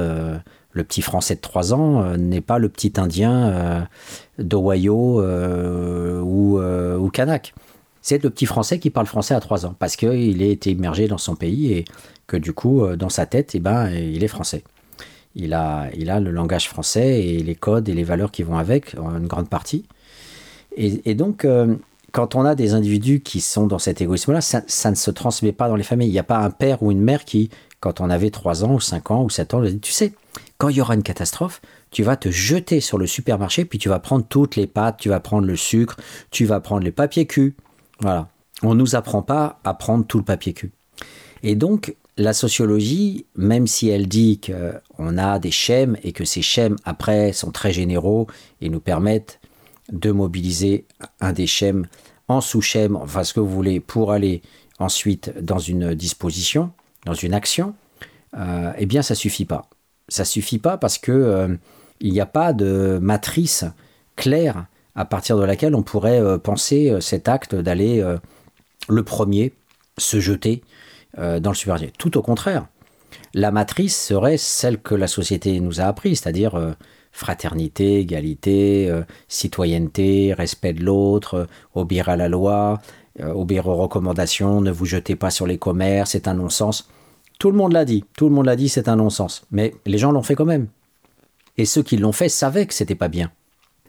le petit français de 3 ans euh, n'est pas le petit indien euh, d'Ohio euh, ou, ou Kanak. C'est le petit français qui parle français à 3 ans parce qu'il a été immergé dans son pays et que du coup, dans sa tête, eh ben, il est français. Il a, il a le langage français et les codes et les valeurs qui vont avec, en une grande partie. Et, donc, quand on a des individus qui sont dans cet égoïsme-là, ça, ne se transmet pas dans les familles. Il n'y a pas un père ou une mère qui, quand on avait 3 ans ou 5 ans ou 7 ans, tu sais, quand il y aura une catastrophe, tu vas te jeter sur le supermarché, puis tu vas prendre toutes les pâtes, tu vas prendre le sucre, tu vas prendre les papiers cul. Voilà. On ne nous apprend pas à prendre tout le papier cul. Et donc, la sociologie, même si elle dit qu'on a des schèmes et que ces schèmes, après, sont très généraux et nous permettent de mobiliser un des schèmes en sous-schème, enfin ce que vous voulez, pour aller ensuite dans une disposition, dans une action, euh, eh bien, ça suffit pas. Ça suffit pas parce que euh, n'y a pas de matrice claire à partir de laquelle on pourrait euh, penser cet acte d'aller le premier se jeter dans le supermarché. Tout au contraire, la matrice serait celle que la société nous a appris, c'est-à-dire fraternité, égalité, citoyenneté, respect de l'autre, obéir à la loi, obéir aux recommandations, ne vous jetez pas sur les commerces, c'est un non-sens. Tout le monde l'a dit, tout le monde l'a dit, c'est un non-sens. Mais les gens l'ont fait quand même. Et ceux qui l'ont fait savaient que c'était pas bien.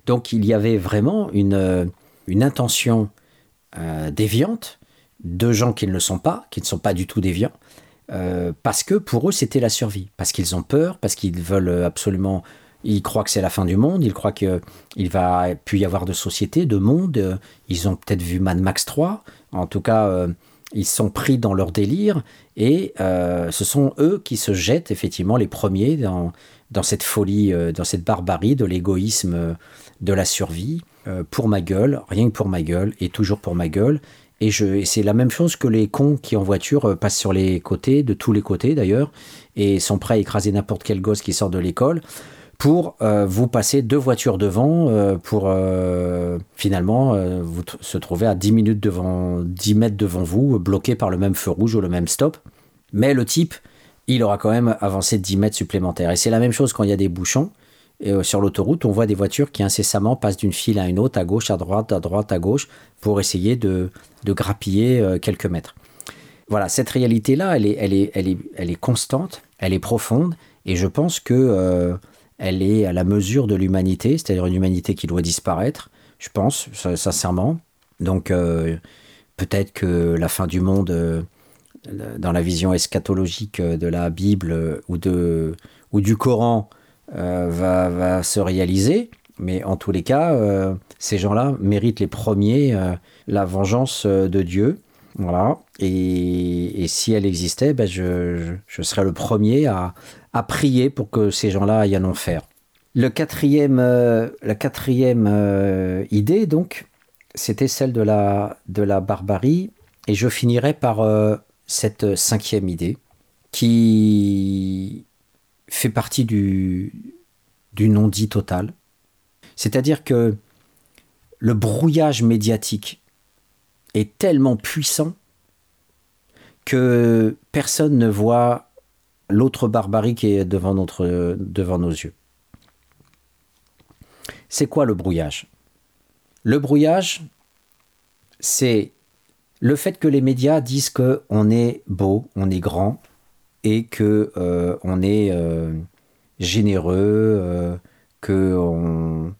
Donc il y avait vraiment une, euh, une intention euh, déviante de gens qui ne le sont pas, qui ne sont pas du tout déviants, euh, parce que pour eux c'était la survie, parce qu'ils ont peur, parce qu'ils veulent absolument, ils croient que c'est la fin du monde, ils croient qu'il va plus y avoir de société, de monde, ils ont peut-être vu Mad Max 3, en tout cas ils sont pris dans leur délire et euh, ce sont eux qui se jettent effectivement les premiers dans, dans cette folie, euh, dans cette barbarie de l'égoïsme, euh, de la survie, pour ma gueule, rien que pour ma gueule et toujours pour ma gueule. Et, je, c'est la même chose que les cons qui en voiture passent sur les côtés, de tous les côtés d'ailleurs, et sont prêts à écraser n'importe quel gosse qui sort de l'école pour euh, vous passer deux voitures devant euh, pour euh, finalement vous se trouver à 10 minutes devant 10 mètres devant vous bloqué par le même feu rouge ou le même stop. Mais le type il aura quand même avancé 10 mètres supplémentaires. Et c'est la même chose quand il y a des bouchons. Et sur l'autoroute on voit des voitures qui incessamment passent d'une file à une autre à gauche à droite à droite à gauche pour essayer de, grappiller quelques mètres. Voilà cette réalité là elle est constante elle est profonde. Et je pense que elle est à la mesure de l'humanité, c'est-à-dire une humanité qui doit disparaître, je pense, sincèrement. Donc euh, peut-être que la fin du monde, euh, dans la vision eschatologique de la Bible ou, de, ou du Coran, euh, va, se réaliser. Mais en tous les cas, ces gens-là méritent les premiers la vengeance de Dieu. Voilà. Et, si elle existait, ben je, je, serais le premier à, à prier pour que ces gens-là aillent en enfer. Le quatrième, euh, la quatrième euh, idée, donc, c'était celle de la, de la barbarie. Et je finirai par euh, cette cinquième idée qui fait partie du, du non-dit total. C'est-à-dire que le brouillage médiatique est tellement puissant que personne ne voit l'autre barbarie qui est devant, notre, devant nos yeux. C'est quoi le brouillage? Le brouillage, c'est le fait que les médias disent que on est beau, on est grand et que euh, on est euh, généreux, euh, que on,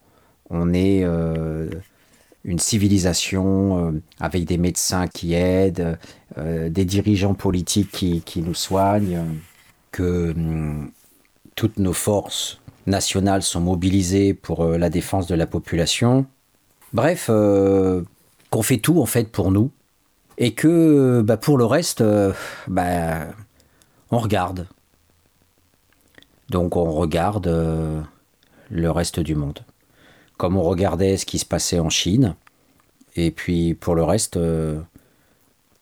est une civilisation avec des médecins qui aident, des dirigeants politiques qui nous soignent que hum, toutes nos forces nationales sont mobilisées pour euh, la défense de la population. Bref, euh, qu'on fait tout en fait pour nous et que bah, pour le reste, euh, bah, on regarde. Donc on regarde le reste du monde. Comme on regardait ce qui se passait en Chine. Et puis pour le reste,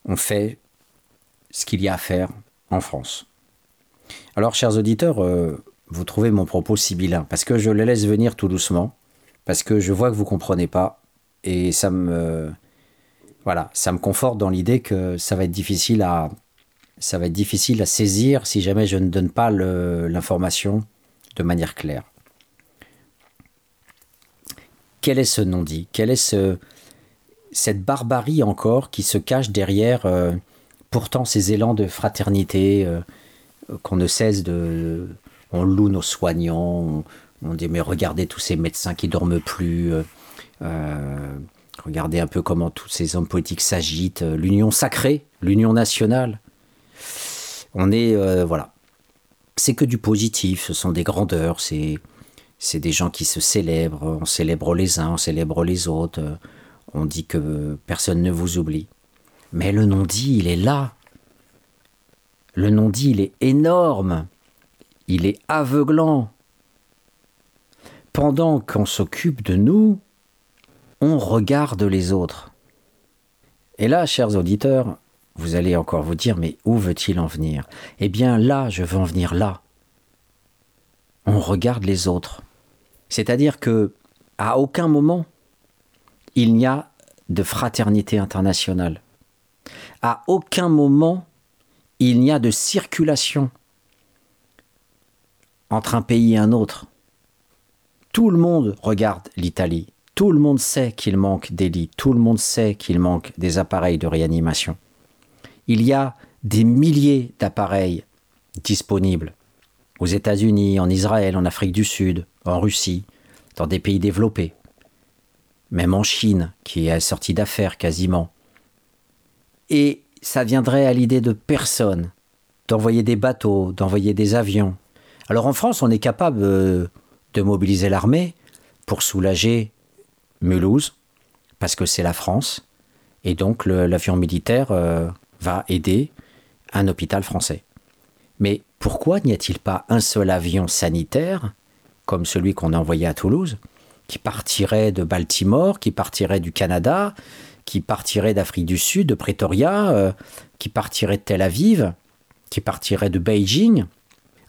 on fait ce qu'il y a à faire en France. Alors, chers auditeurs, euh, vous trouvez mon propos sibyllin, parce que je le laisse venir tout doucement, parce que je vois que vous ne comprenez pas, et ça me, voilà, ça me conforte dans l'idée que ça va être difficile à, ça va être difficile à saisir si jamais je ne donne pas l'information de manière claire. Quel est ce non-dit? Quelle est ce, cette barbarie encore qui se cache derrière euh, pourtant ces élans de fraternité euh, qu'on ne cesse de... On loue nos soignants, on, dit mais regardez tous ces médecins qui dorment plus, euh, euh, regardez un peu comment tous ces hommes politiques s'agitent, l'union sacrée, l'union nationale. On est, voilà. C'est que du positif, ce sont des grandeurs, c'est, c'est des gens qui se célèbrent, on célèbre les uns, on célèbre les autres, on dit que personne ne vous oublie. Mais le non-dit, il est là. Le non-dit, il est énorme. Il est aveuglant. Pendant qu'on s'occupe de nous, on regarde les autres. Et là, chers auditeurs, vous allez encore vous dire, mais où veut-il en venir? Eh bien là, je veux en venir là. On regarde les autres. C'est-à-dire que à aucun moment il n'y a de fraternité internationale. À aucun moment il n'y a de circulation entre un pays et un autre. Tout le monde regarde l'Italie. Tout le monde sait qu'il manque des lits. Tout le monde sait qu'il manque des appareils de réanimation. Il y a des milliers d'appareils disponibles aux États-Unis, en Israël, en Afrique du Sud, en Russie, dans des pays développés, même en Chine, qui est sortie d'affaires quasiment. Et ça viendrait à l'idée de personne d'envoyer des bateaux, d'envoyer des avions. Alors en France, on est capable euh, de mobiliser l'armée pour soulager Mulhouse, parce que c'est la France, et donc l'avion militaire euh, va aider un hôpital français. Mais pourquoi n'y a-t-il pas un seul avion sanitaire, comme celui qu'on a envoyé à Toulouse, qui partirait de Baltimore, qui partirait du Canada, qui partirait d'Afrique du Sud, de Pretoria, euh, qui partirait de Tel Aviv, qui partirait de Beijing,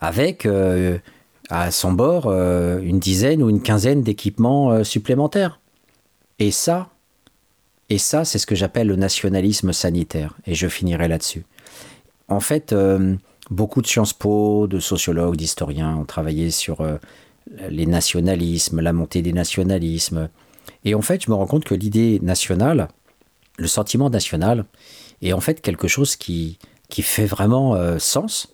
avec euh, à son bord euh, une dizaine ou une quinzaine d'équipements supplémentaires. Et ça, et ça, c'est ce que j'appelle le nationalisme sanitaire. Et je finirai là-dessus. En fait, beaucoup de Sciences Po, de sociologues, d'historiens ont travaillé sur les nationalismes, la montée des nationalismes. Et en fait, je me rends compte que l'idée nationale, le sentiment national, est en fait quelque chose qui, qui fait vraiment euh, sens.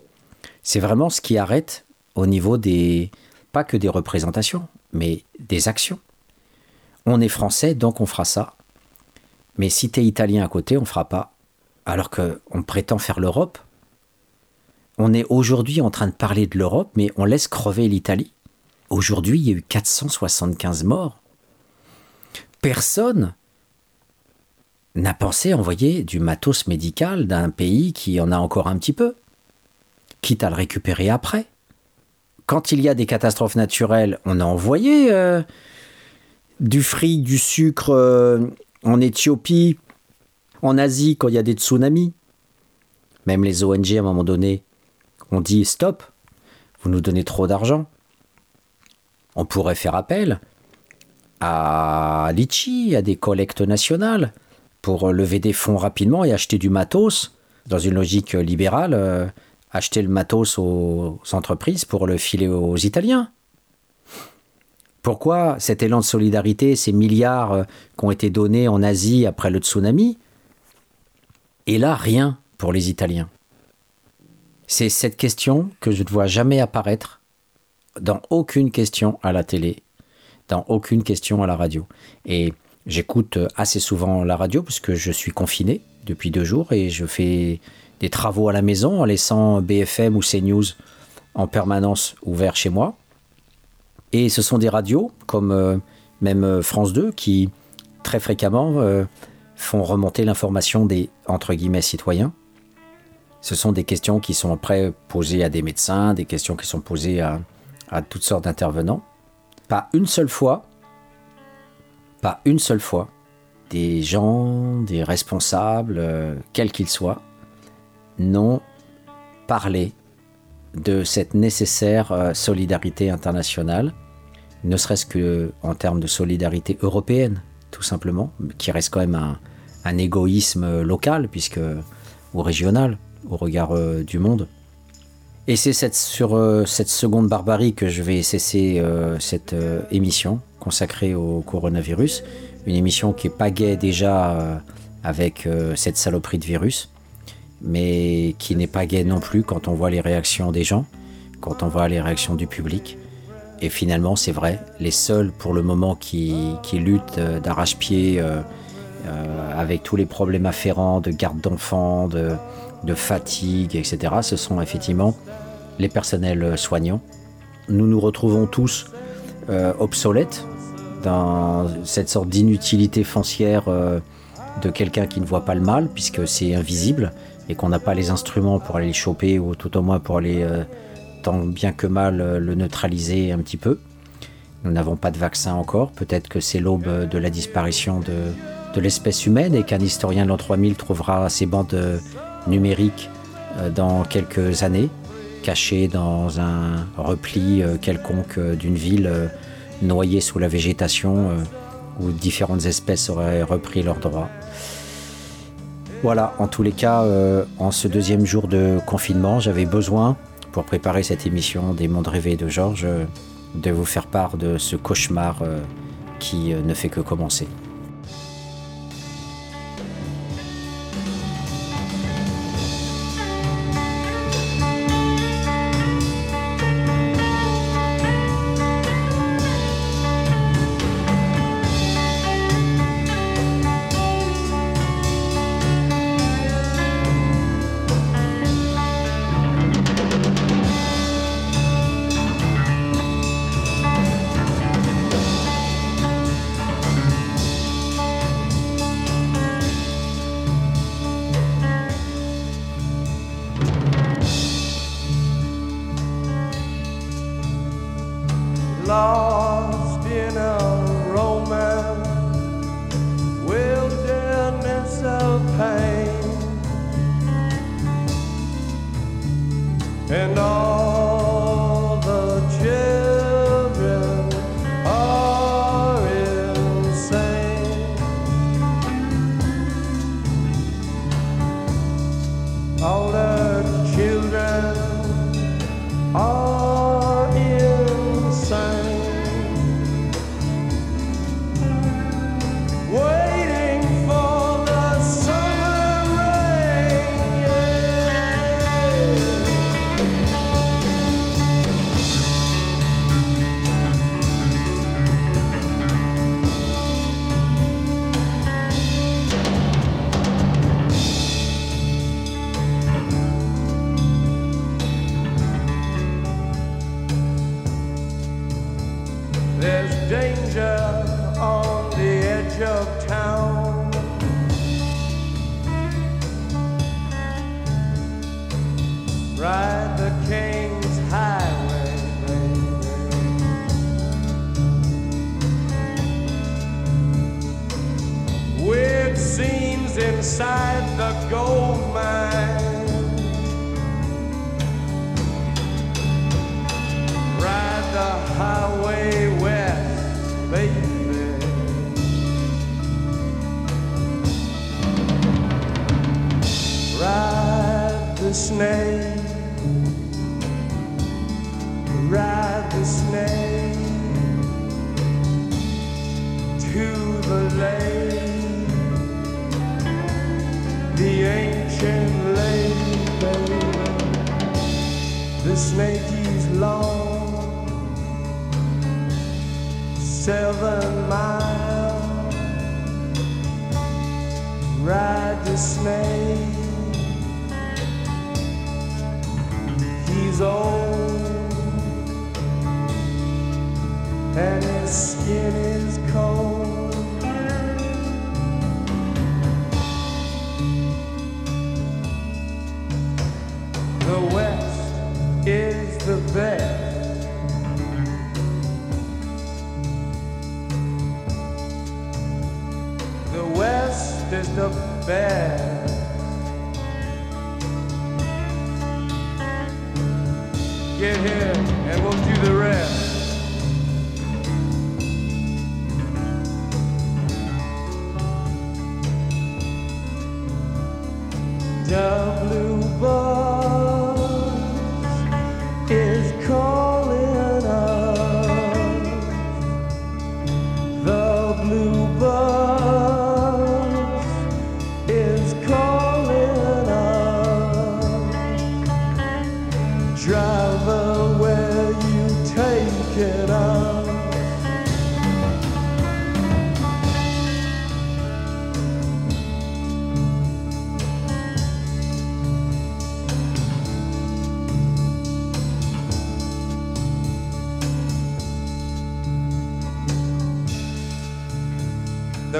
C'est vraiment ce qui arrête au niveau des, pas que des représentations, mais des actions. On est français, donc on fera ça. Mais si tu es italien à côté, on fera pas. Alors qu'on prétend faire l'Europe. On est aujourd'hui en train de parler de l'Europe, mais on laisse crever l'Italie. Aujourd'hui, il y a eu 475 morts. Personne n'a pensé envoyer du matos médical d'un pays qui en a encore un petit peu, quitte à le récupérer après. Quand il y a des catastrophes naturelles, on a envoyé euh, du fric, du sucre euh, en Éthiopie, en Asie, quand il y a des tsunamis. Même les ONG, à un moment donné, ont dit stop, vous nous donnez trop d'argent. On pourrait faire appel à Litchi, à des collectes nationales, pour lever des fonds rapidement et acheter du matos, dans une logique libérale, euh, acheter le matos aux entreprises pour le filer aux Italiens. Pourquoi cet élan de solidarité, ces milliards euh, qui ont été donnés en Asie après le tsunami, et là rien pour les Italiens? C'est cette question que je ne vois jamais apparaître dans aucune question à la télé, dans aucune question à la radio. Et j'écoute assez souvent la radio puisque je suis confiné depuis deux jours et je fais des travaux à la maison en laissant BFM ou CNews en permanence ouvert chez moi. Et ce sont des radios, comme euh, même euh, France 2, qui très fréquemment euh, font remonter l'information des entre guillemets citoyens. Ce sont des questions qui sont après posées à des médecins, des questions qui sont posées à toutes sortes d'intervenants. Pas une seule fois, pas une seule fois, des gens, des responsables, quels qu'ils soient, n'ont parlé de cette nécessaire solidarité internationale ne serait-ce que en termes de solidarité européenne, tout simplement, qui reste quand même un, égoïsme local, puisque ou régional, au regard euh, du monde. Et c'est sur euh, cette seconde barbarie que je vais cesser euh, cette émission consacrée au coronavirus, une émission qui est pas gaie déjà avec cette saloperie de virus, mais qui n'est pas gaie non plus quand on voit les réactions des gens, quand on voit les réactions du public. Et finalement, c'est vrai, les seuls pour le moment qui, luttent euh, d'arrache-pied euh, euh, avec tous les problèmes afférents de garde d'enfants, de, de fatigue, etc., ce sont effectivement les personnels soignants. Nous nous retrouvons tous euh, obsolètes dans cette sorte d'inutilité foncière euh, de quelqu'un qui ne voit pas le mal, puisque c'est invisible et qu'on n'a pas les instruments pour aller le choper ou tout au moins pour aller euh, tant bien que mal le neutraliser un petit peu. Nous n'avons pas de vaccin encore, peut-être que c'est l'aube de la disparition de l'espèce humaine et qu'un historien de l'an 3000 trouvera ces bandes numériques dans quelques années, cachées dans un repli quelconque d'une ville noyés sous la végétation euh, où différentes espèces auraient repris leurs droits. Voilà, en tous les cas, euh, en ce deuxième jour de confinement, j'avais besoin, pour préparer cette émission des mondes rêvés de Georges, de vous faire part de ce cauchemar euh, qui ne fait que commencer.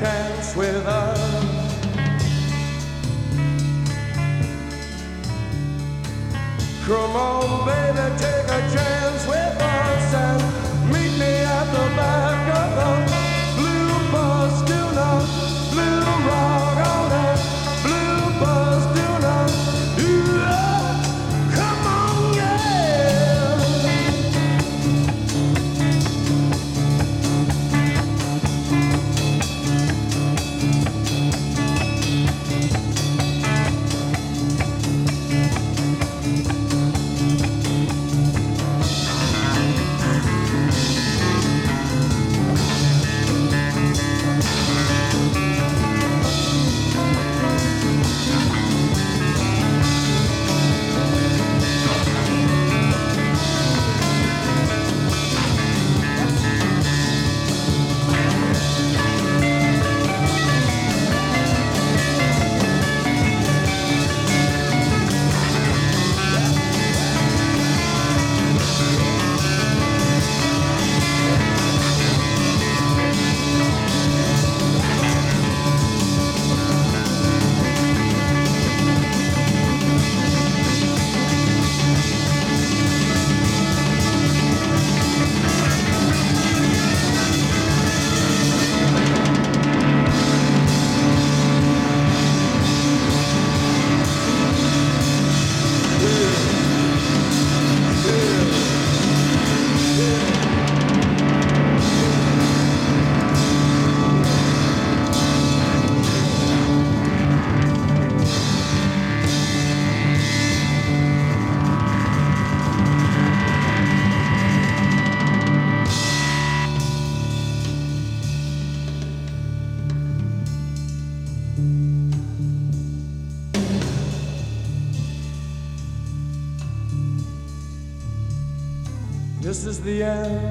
Chance with us. The end,